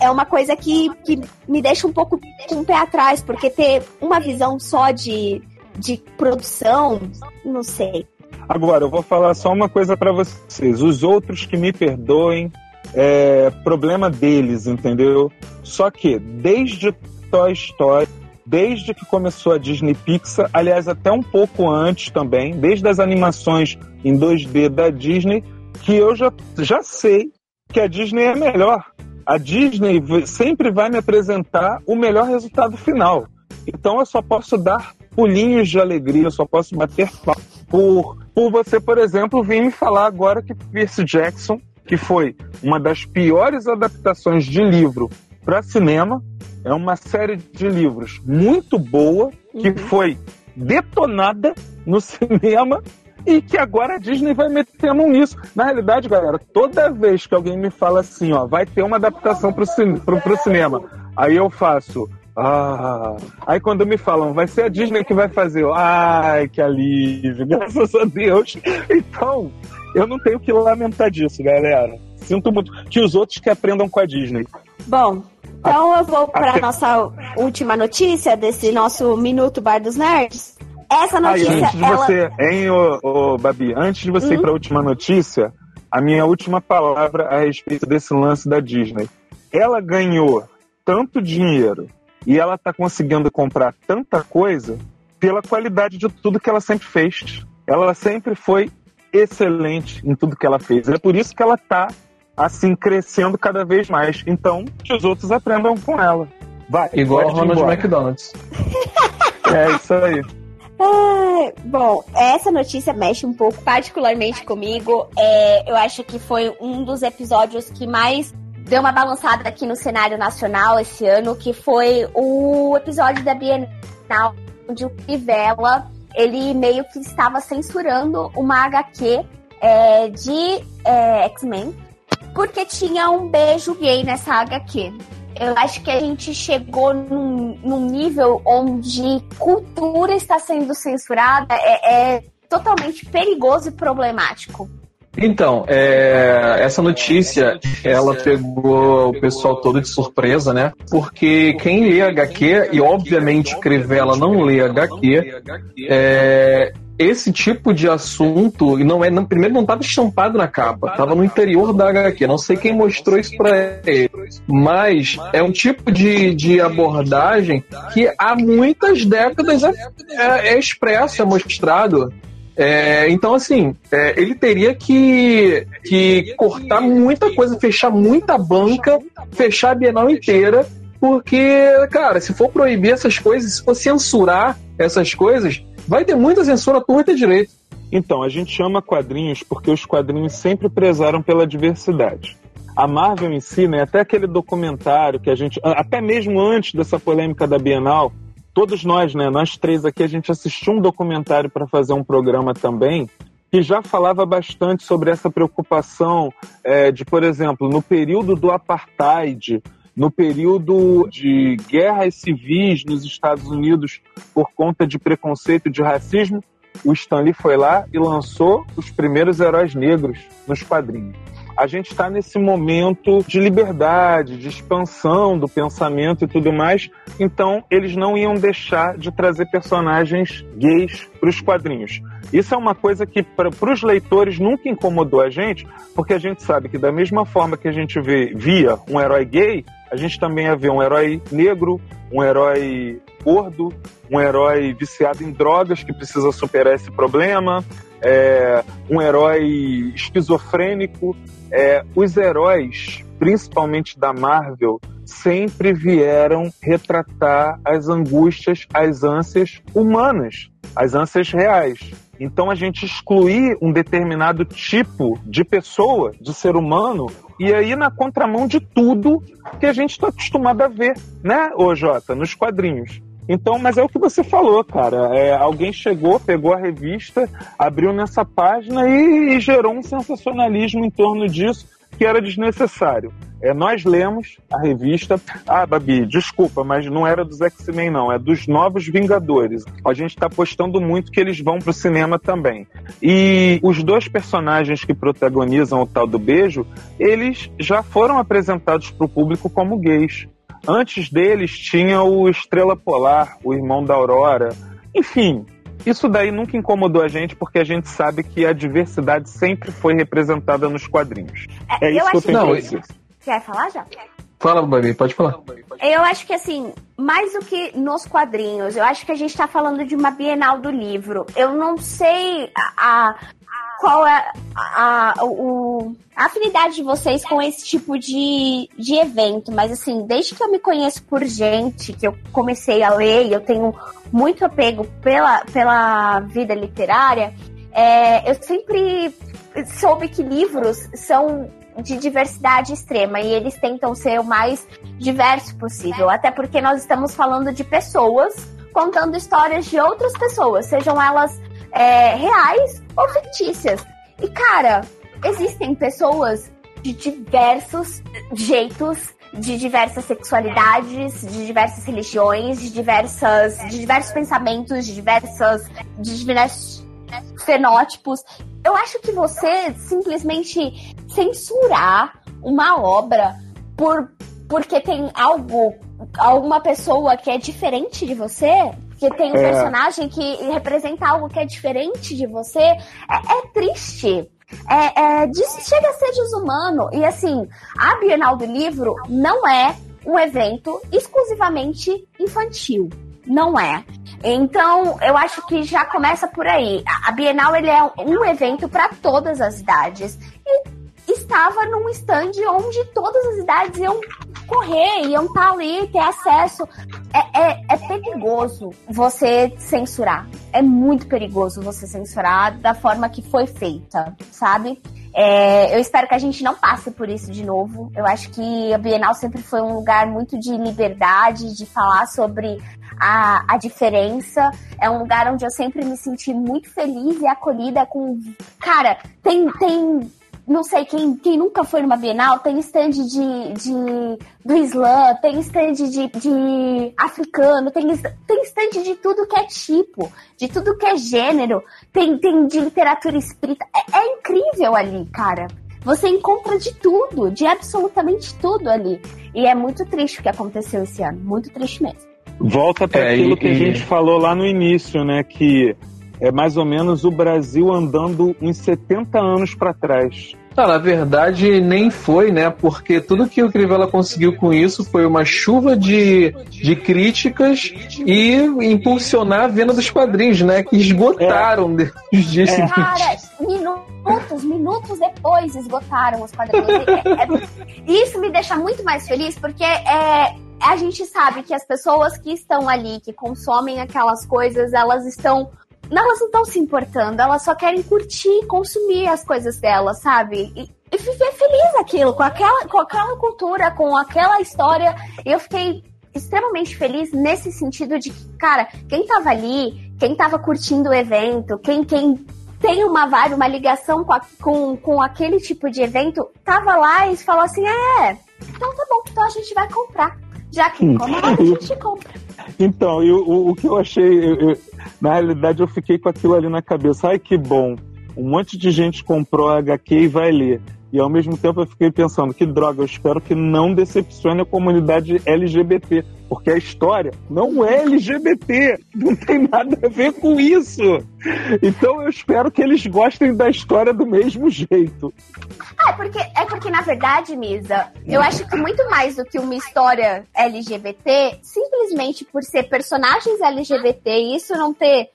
é uma coisa que, que me deixa um pouco com o pé atrás, porque ter uma visão só de, de produção, não sei.
Agora, eu vou falar só uma coisa pra vocês. Os outros que me perdoem, é problema deles, entendeu? Só que desde Toy Story, desde que começou a Disney Pixar, aliás, até um pouco antes também, desde as animações em 2D da Disney, que eu já, já sei que a Disney é melhor. A Disney sempre vai me apresentar o melhor resultado final. Então eu só posso dar pulinhos de alegria, eu só posso bater palmas por, por você, por exemplo, vir me falar agora que Percy Jackson, que foi uma das piores adaptações de livro para cinema, é uma série de livros muito boa, que foi detonada no cinema e que agora a Disney vai metendo nisso. Na realidade, galera, toda vez que alguém me fala assim, ó, vai ter uma adaptação pro, cin pro, pro cinema, aí eu faço. Ah, aí quando me falam, vai ser a Disney que vai fazer, ai, que alívio, graças a Deus. Então, eu não tenho que lamentar disso, galera. Sinto muito. Que os outros que aprendam com a Disney.
Bom, então eu vou para
Até-
nossa última notícia desse nosso Minuto Bar dos Nerds. Essa notícia,
antes de
ela...
você, hein, ô, ô, Babi, antes de você ir
Hum?
para a última notícia, a minha última palavra a respeito desse lance da Disney. Ela ganhou tanto dinheiro e ela tá conseguindo comprar tanta coisa pela qualidade de tudo que ela sempre fez. Ela sempre foi excelente em tudo que ela fez. É por isso que ela tá assim crescendo cada vez mais. Então, que os outros aprendam com ela. Vai.
Igual o
ir
Ronald
embora.
McDonald's.
É isso aí.
Ah, bom, essa notícia mexe um pouco particularmente comigo. É, eu acho que foi um dos episódios que mais deu uma balançada aqui no cenário nacional esse ano, que foi o episódio da Bienal, onde o Crivella, ele meio que estava censurando uma HQ é, de é, X-Men, porque tinha um beijo gay nessa HQ. Eu acho que a gente chegou num, num nível onde cultura está sendo censurada é, é totalmente perigoso e problemático.
Então, é, essa notícia, ela pegou o pessoal todo de surpresa, né? Porque quem lê HQ, e obviamente Crivella não lê HQ, é, esse tipo de assunto, não é, não, primeiro não estava estampado na capa, estava no interior da HQ. Não sei quem mostrou isso para ele, mas é um tipo de, de abordagem que há muitas décadas é, é, é expresso, é mostrado. É, então, assim, é, ele teria que, que cortar muita coisa, fechar muita banca, fechar a Bienal inteira, porque, cara, se for proibir essas coisas, se for censurar essas coisas, vai ter muita censura à torta e direito.
Então, a gente chama quadrinhos porque os quadrinhos sempre prezaram pela diversidade. A Marvel em si, né, até aquele documentário que a gente, até mesmo antes dessa polêmica da Bienal, todos nós, né, nós três aqui, a gente assistiu um documentário para fazer um programa também, que já falava bastante sobre essa preocupação é, de, por exemplo, no período do apartheid, no período de guerras civis nos Estados Unidos por conta de preconceito de racismo, o Stan Lee foi lá e lançou os primeiros heróis negros nos quadrinhos. A gente está nesse momento de liberdade, de expansão do pensamento e tudo mais, então eles não iam deixar de trazer personagens gays para os quadrinhos. Isso é uma coisa que para os leitores nunca incomodou a gente, porque a gente sabe que da mesma forma que a gente vê, via um herói gay, a gente também ia ver um herói negro, um herói gordo, um herói viciado em drogas que precisa superar esse problema, é, um herói esquizofrênico. É, os heróis, principalmente da Marvel, sempre vieram retratar as angústias, as ânsias humanas, as ânsias reais. Então a gente excluir um determinado tipo de pessoa, de ser humano, e aí na contramão de tudo que a gente está acostumado a ver, né, ô Jota, nos quadrinhos. Então, mas é o que você falou, cara. É, alguém chegou, pegou a revista, abriu nessa página e, e gerou um sensacionalismo em torno disso que era desnecessário. É, nós lemos a revista. Ah, Babi, desculpa, mas não era dos X-Men, não. É dos Novos Vingadores. A gente está apostando muito que eles vão para o cinema também. E os dois personagens que protagonizam o tal do beijo, eles já foram apresentados para o público como gays. Antes deles tinha o Estrela Polar, o irmão da Aurora. Enfim, isso daí nunca incomodou a gente porque a gente sabe que a diversidade sempre foi representada nos quadrinhos. É, é isso que eu tenho que dizer.
Quer falar já?
Fala, Babi, pode falar.
Eu acho que, assim, mais do que nos quadrinhos, eu acho que a gente está falando de uma Bienal do livro. Eu não sei a, a qual é a, o, a afinidade de vocês com esse tipo de, de evento, mas assim, desde que eu me conheço por gente, que eu comecei a ler e eu tenho muito apego pela, pela vida literária, é, eu sempre soube que livros são de diversidade extrema e eles tentam ser o mais diverso possível, até porque nós estamos falando de pessoas contando histórias de outras pessoas, sejam elas é, reais ou fictícias. E cara, existem pessoas de diversos jeitos, de diversas sexualidades, de diversas religiões, de diversas, de diversos pensamentos, de diversas, de diversos fenótipos. Eu acho que você simplesmente censurar uma obra por porque tem algo, alguma pessoa que é diferente de você, que tem um é. personagem que representa algo que é diferente de você, é, é triste. É, é, chega a ser desumano. E assim, a Bienal do Livro não é um evento exclusivamente infantil. Não é. Então, eu acho que já começa por aí. A Bienal ele é um evento para todas as idades. E estava num stand onde todas as idades iam correr, iam estar tá ali, ter acesso. É, é, é perigoso você censurar. É muito perigoso você censurar da forma que foi feita, sabe? É, eu espero que a gente não passe por isso de novo. Eu acho que a Bienal sempre foi um lugar muito de liberdade, de falar sobre a, a diferença. É um lugar onde eu sempre me senti muito feliz e acolhida com. Cara, tem, tem não sei, quem, quem nunca foi numa Bienal, tem stand de, de do Islã, tem stand de, de africano, tem, tem stand de tudo que é tipo, de tudo que é gênero, tem, tem de literatura espírita. É, é incrível ali, cara. Você encontra de tudo, de absolutamente tudo ali. E é muito triste o que aconteceu esse ano, muito triste mesmo.
Volta para é, aquilo e, que a gente falou lá no início, né? Que é mais ou menos o Brasil andando uns 70 anos para trás.
Tá, na verdade, nem foi, né? Porque tudo que o Crivella conseguiu com isso foi uma chuva de, de críticas e impulsionar a venda dos quadrinhos, né? Que esgotaram é. os dias é. seguintes.
Cara, minutos, minutos depois esgotaram os quadrinhos. É, é, isso me deixa muito mais feliz porque é, a gente sabe que as pessoas que estão ali, que consomem aquelas coisas, elas estão elas não estão se importando, elas só querem curtir, consumir as coisas delas, sabe? E, e viver feliz aquilo, com aquela, com aquela cultura, com aquela história. E eu fiquei extremamente feliz nesse sentido de que, cara, quem tava ali, quem tava curtindo o evento, quem, quem tem uma vibe, uma ligação com, a, com, com aquele tipo de evento, tava lá e falou assim: é, então tá bom, então a gente vai comprar. Já que hum. a gente compra.
Então, eu, o, o que eu achei, eu, eu, na realidade eu fiquei com aquilo ali na cabeça. Ai que bom, um monte de gente comprou a HQ e vai ler. E ao mesmo tempo eu fiquei pensando, que droga, eu espero que não decepcione a comunidade LGBT, porque a história não é LGBT, não tem nada a ver com isso. Então eu espero que eles gostem da história do mesmo jeito.
Ah, porque, é porque, na verdade, Misa, eu acho que muito mais do que uma história LGBT, simplesmente por ser personagens LGBT e isso não ter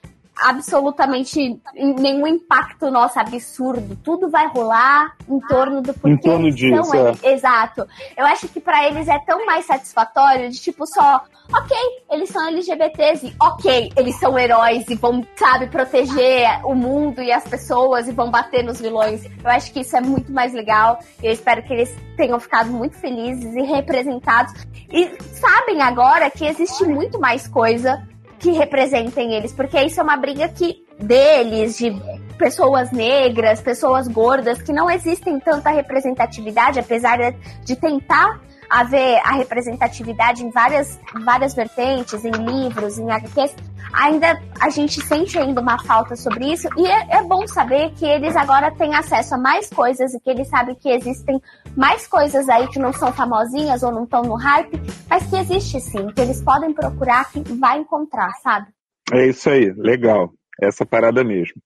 absolutamente nenhum impacto nosso absurdo. Tudo vai rolar em torno do porquê
Em torno disso, é.
Exato. Eu acho que pra eles é tão mais satisfatório de tipo só, ok, eles são LGBTs e ok, eles são heróis e vão, sabe, proteger o mundo e as pessoas e vão bater nos vilões. Eu acho que isso é muito mais legal e eu espero que eles tenham ficado muito felizes e representados e sabem agora que existe muito mais coisa que representem eles, porque isso é uma briga que deles, de pessoas negras, pessoas gordas, que não existem tanta representatividade, apesar de- tentar haver a representatividade em várias, várias vertentes, em livros, em HQs, ainda a gente sente ainda uma falta sobre isso, e é, é bom saber que eles agora têm acesso a mais coisas e que eles sabem que existem mais coisas aí que não são famosinhas ou não estão no hype, mas que existe sim, que eles podem procurar que vai encontrar, sabe?
É isso aí, legal. Essa parada mesmo.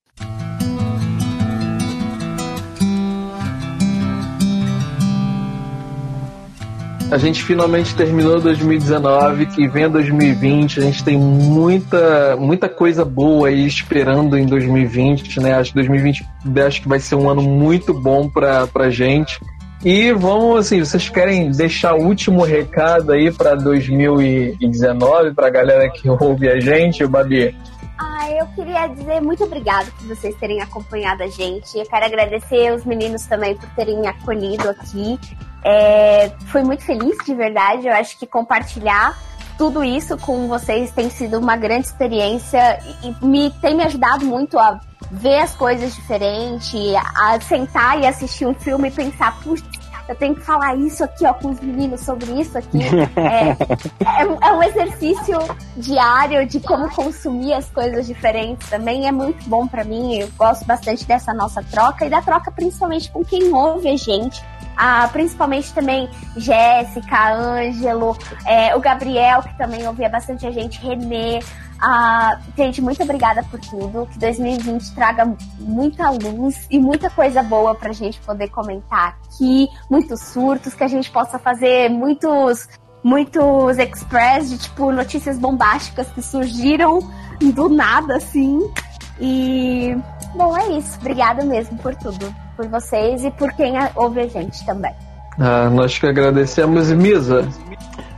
A gente finalmente terminou 2019, que vem 2020. A gente tem muita, muita coisa boa aí esperando em 2020, né? Acho que 2020 acho que vai ser um ano muito bom pra, pra gente. E vamos, assim, vocês querem deixar o último recado aí pra 2019, pra galera que ouve a gente, Babi?
Ah, eu queria dizer muito obrigado por vocês terem acompanhado a gente. Eu quero agradecer os meninos também por terem acolhido aqui. É, fui muito feliz, de verdade. Eu acho que compartilhar tudo isso com vocês tem sido uma grande experiência e, me tem me ajudado muito a ver as coisas diferentes, a sentar e assistir um filme e pensar, putz, eu tenho que falar isso aqui, ó, com os meninos sobre isso aqui. É, é, um- é um exercício diário de como consumir as coisas diferentes também. É muito bom pra mim. Eu gosto bastante dessa nossa troca e da troca principalmente com quem ouve a gente. Ah, principalmente também Jéssica, Ângelo, é, o Gabriel, que também ouvia bastante a gente, Renê. Ah, gente, muito obrigada por tudo. Que 2020 traga muita luz e muita coisa boa pra gente poder comentar aqui. Muitos surtos, que a gente possa fazer muitos muitos express de tipo notícias bombásticas que surgiram do nada assim. E bom, é isso. Obrigada mesmo por tudo, por vocês e por quem a- ouve a gente também.
Ah, nós que agradecemos, Misa.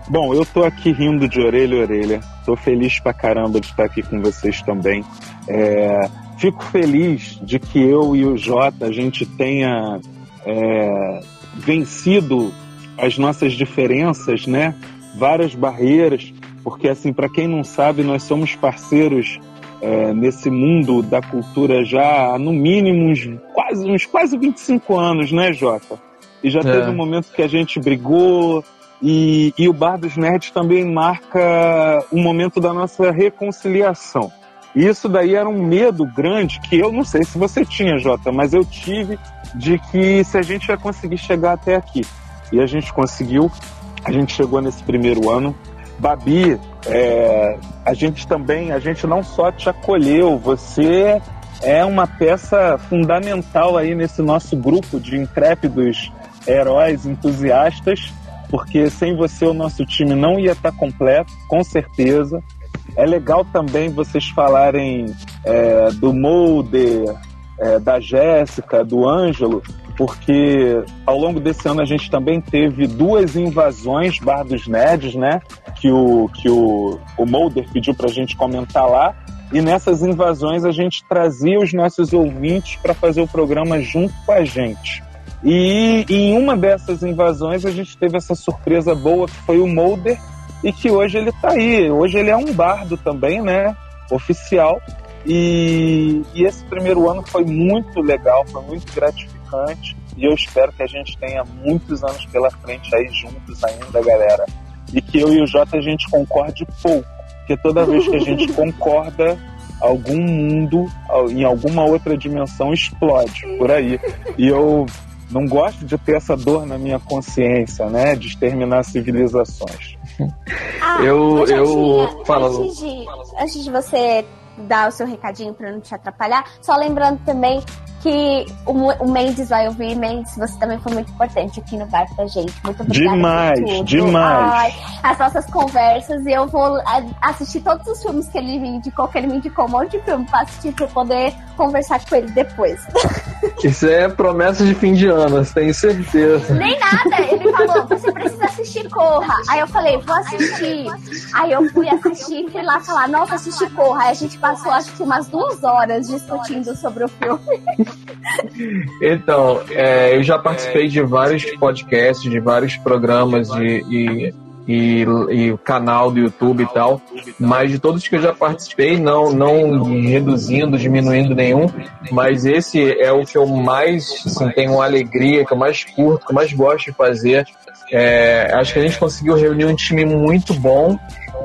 Bom, eu tô aqui rindo de orelha a orelha. Tô feliz pra caramba de estar aqui com vocês também. É, fico feliz de que eu e o Jota a gente tenha é, vencido as nossas diferenças, né? Várias barreiras, porque assim, para quem não sabe, nós somos parceiros é, nesse mundo da cultura já há no mínimo uns quase, uns quase 25 anos, né, Jota? E já
É.
teve um momento que a gente brigou, e, e o Bar dos Nerds também marca um momento da nossa reconciliação. E isso daí era um medo grande que eu não sei se você tinha, Jota, mas eu tive de que se a gente ia conseguir chegar até aqui. E a gente conseguiu, a gente chegou nesse primeiro ano. Babi, é, a gente também, a gente não só te acolheu, você é uma peça fundamental aí nesse nosso grupo de intrépidos heróis entusiastas, porque sem você o nosso time não ia estar completo, com certeza. É legal também vocês falarem é, do Mulder, é, da Jéssica, do Ângelo, porque ao longo desse ano a gente também teve duas invasões Bar dos Nerds, né? Que o, que o, o Mulder pediu pra gente comentar lá. E nessas invasões a gente trazia os nossos ouvintes para fazer o programa junto com a gente. E em uma dessas invasões a gente teve essa surpresa boa que foi o Mulder e que hoje ele tá aí. Hoje ele é um bardo também, né? Oficial. E, e esse primeiro ano foi muito legal, foi muito gratificante. E eu espero que a gente tenha muitos anos pela frente aí juntos ainda, galera. E que eu e o Jota a gente concorde pouco. Porque toda vez que a gente concorda, algum mundo, em alguma outra dimensão, explode por aí. E eu não gosto de ter essa dor na minha consciência, né? De exterminar civilizações.
Ah,
Eu- eu- fala,
Antes de, antes de você dar o seu recadinho para não te atrapalhar, só lembrando também que o, o Mendes vai ouvir. Mendes, você também foi muito importante aqui no bar pra gente. Muito obrigada.
Demais,
por tudo.
demais.
Ai, as nossas conversas e eu vou a- assistir todos os filmes que ele me indicou, que ele me indicou um monte de filme pra assistir pra eu poder conversar com ele depois.
Isso é promessa de fim de ano, tenho certeza.
Nem nada, ele falou, você precisa assistir Corra. Aí eu falei, vou assistir. Aí eu fui assistir, fui lá falar, nossa, assisti Corra. Aí a gente passou acho que umas duas horas discutindo sobre o filme.
Então, é, eu já participei de vários podcasts, de vários programas de, e, e, e canal do YouTube e tal, mas de todos que eu já participei, não, não reduzindo, diminuindo nenhum, mas esse é o que eu mais assim, tenho alegria, que eu mais curto, que eu mais gosto de fazer. É, acho que a gente conseguiu reunir um time muito bom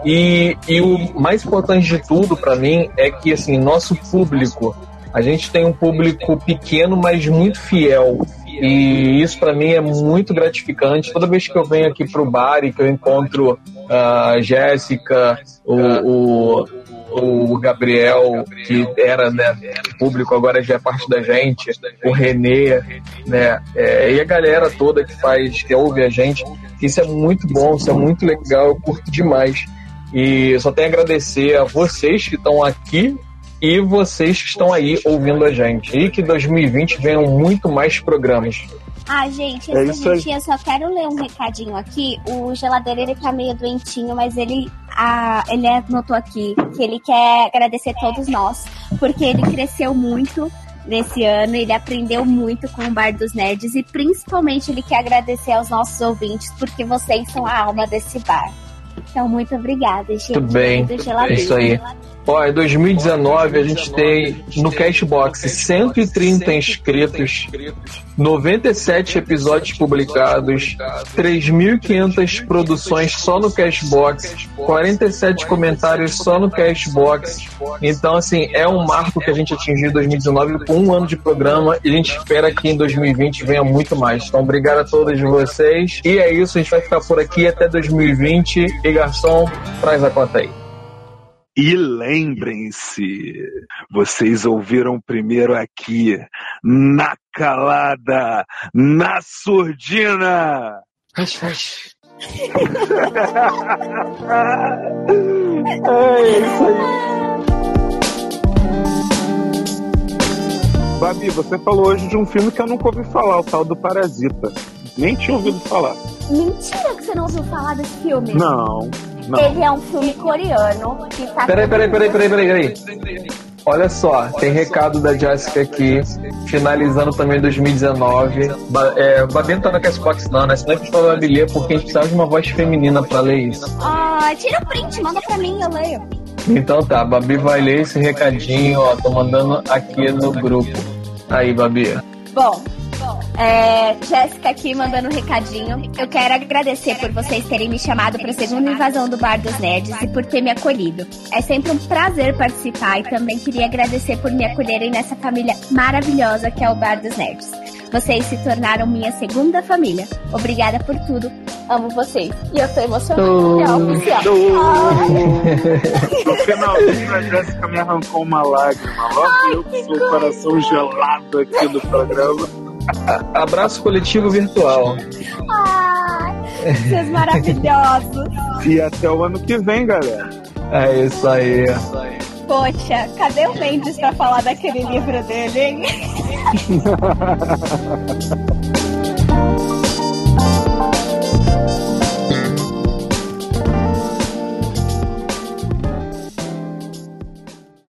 e, e o mais importante de tudo para mim é que assim nosso público a gente tem um público pequeno, mas muito fiel. E isso para mim é muito gratificante. Toda vez que eu venho aqui pro bar e que eu encontro a Jéssica, o, o, o Gabriel, que era né, público, agora já é parte da gente, o Renê, né? é, e a galera toda que faz, que ouve a gente, isso é muito bom, isso é muito legal, eu curto demais. E só tenho a agradecer a vocês que estão aqui e vocês que estão aí ouvindo a gente. E que 2020 venham muito mais programas.
Ah, gente,
É
esse
isso aí.
eu só quero ler um recadinho aqui. O geladeiro, ele tá meio doentinho, mas ele, ah, ele anotou aqui que ele quer agradecer todos nós, porque ele cresceu muito nesse ano, ele aprendeu muito com o Bar dos Nerds e principalmente ele quer agradecer aos nossos ouvintes, porque vocês são a alma desse bar. Então, muito obrigada, gente.
Tudo bem,
Do
é
geladeiro.
isso aí. Ó, em 2019 a gente tem no Cashbox 130 inscritos, 97 episódios publicados, 3.500 produções só no Cashbox, 47 comentários só no Cashbox. Então, assim, é um marco que a gente atingiu em 2019 com um ano de programa e a gente espera que em 2020 venha muito mais. Então, obrigado a todos vocês. E é isso, a gente vai ficar por aqui até 2020. E garçom, traz a conta aí.
E lembrem-se, vocês ouviram primeiro aqui, na calada, na surdina.
É isso
Babi, você falou hoje de um filme que eu nunca ouvi falar, o tal do Parasita. Nem tinha ouvido falar.
Mentira que você não ouviu falar desse filme.
Não, não.
Ele é um filme coreano que tá.
Peraí, peraí, peraí, peraí, peraí, peraí. Olha só, tem recado da Jéssica aqui, finalizando também 2019. Ba é, Babi não tá na Castbox não, né? Senão a gente vai ler porque a gente precisava de uma voz feminina pra ler isso.
Ah, tira o print, manda pra mim, eu leio.
Então tá, Babi vai ler esse recadinho, ó, tô mandando aqui no grupo. Aí, Babi.
Bom, é, Jéssica aqui mandando um recadinho. Eu quero agradecer por vocês terem me chamado para a segunda invasão do Bar dos Nerds e por ter me acolhido. É sempre um prazer participar e também queria agradecer por me acolherem nessa família maravilhosa que é o Bar dos Nerds. Vocês se tornaram minha segunda família. Obrigada por tudo. Amo vocês. E eu tô emocionada. É oficial.
No finalzinho, a Jéssica me arrancou uma lágrima. Logo eu que sou o coração gelado aqui do programa.
A- Abraço coletivo virtual.
Ai, vocês maravilhosos.
E até o ano que vem, galera.
É isso aí.
Poxa, cadê o Mendes pra falar daquele livro dele, hein?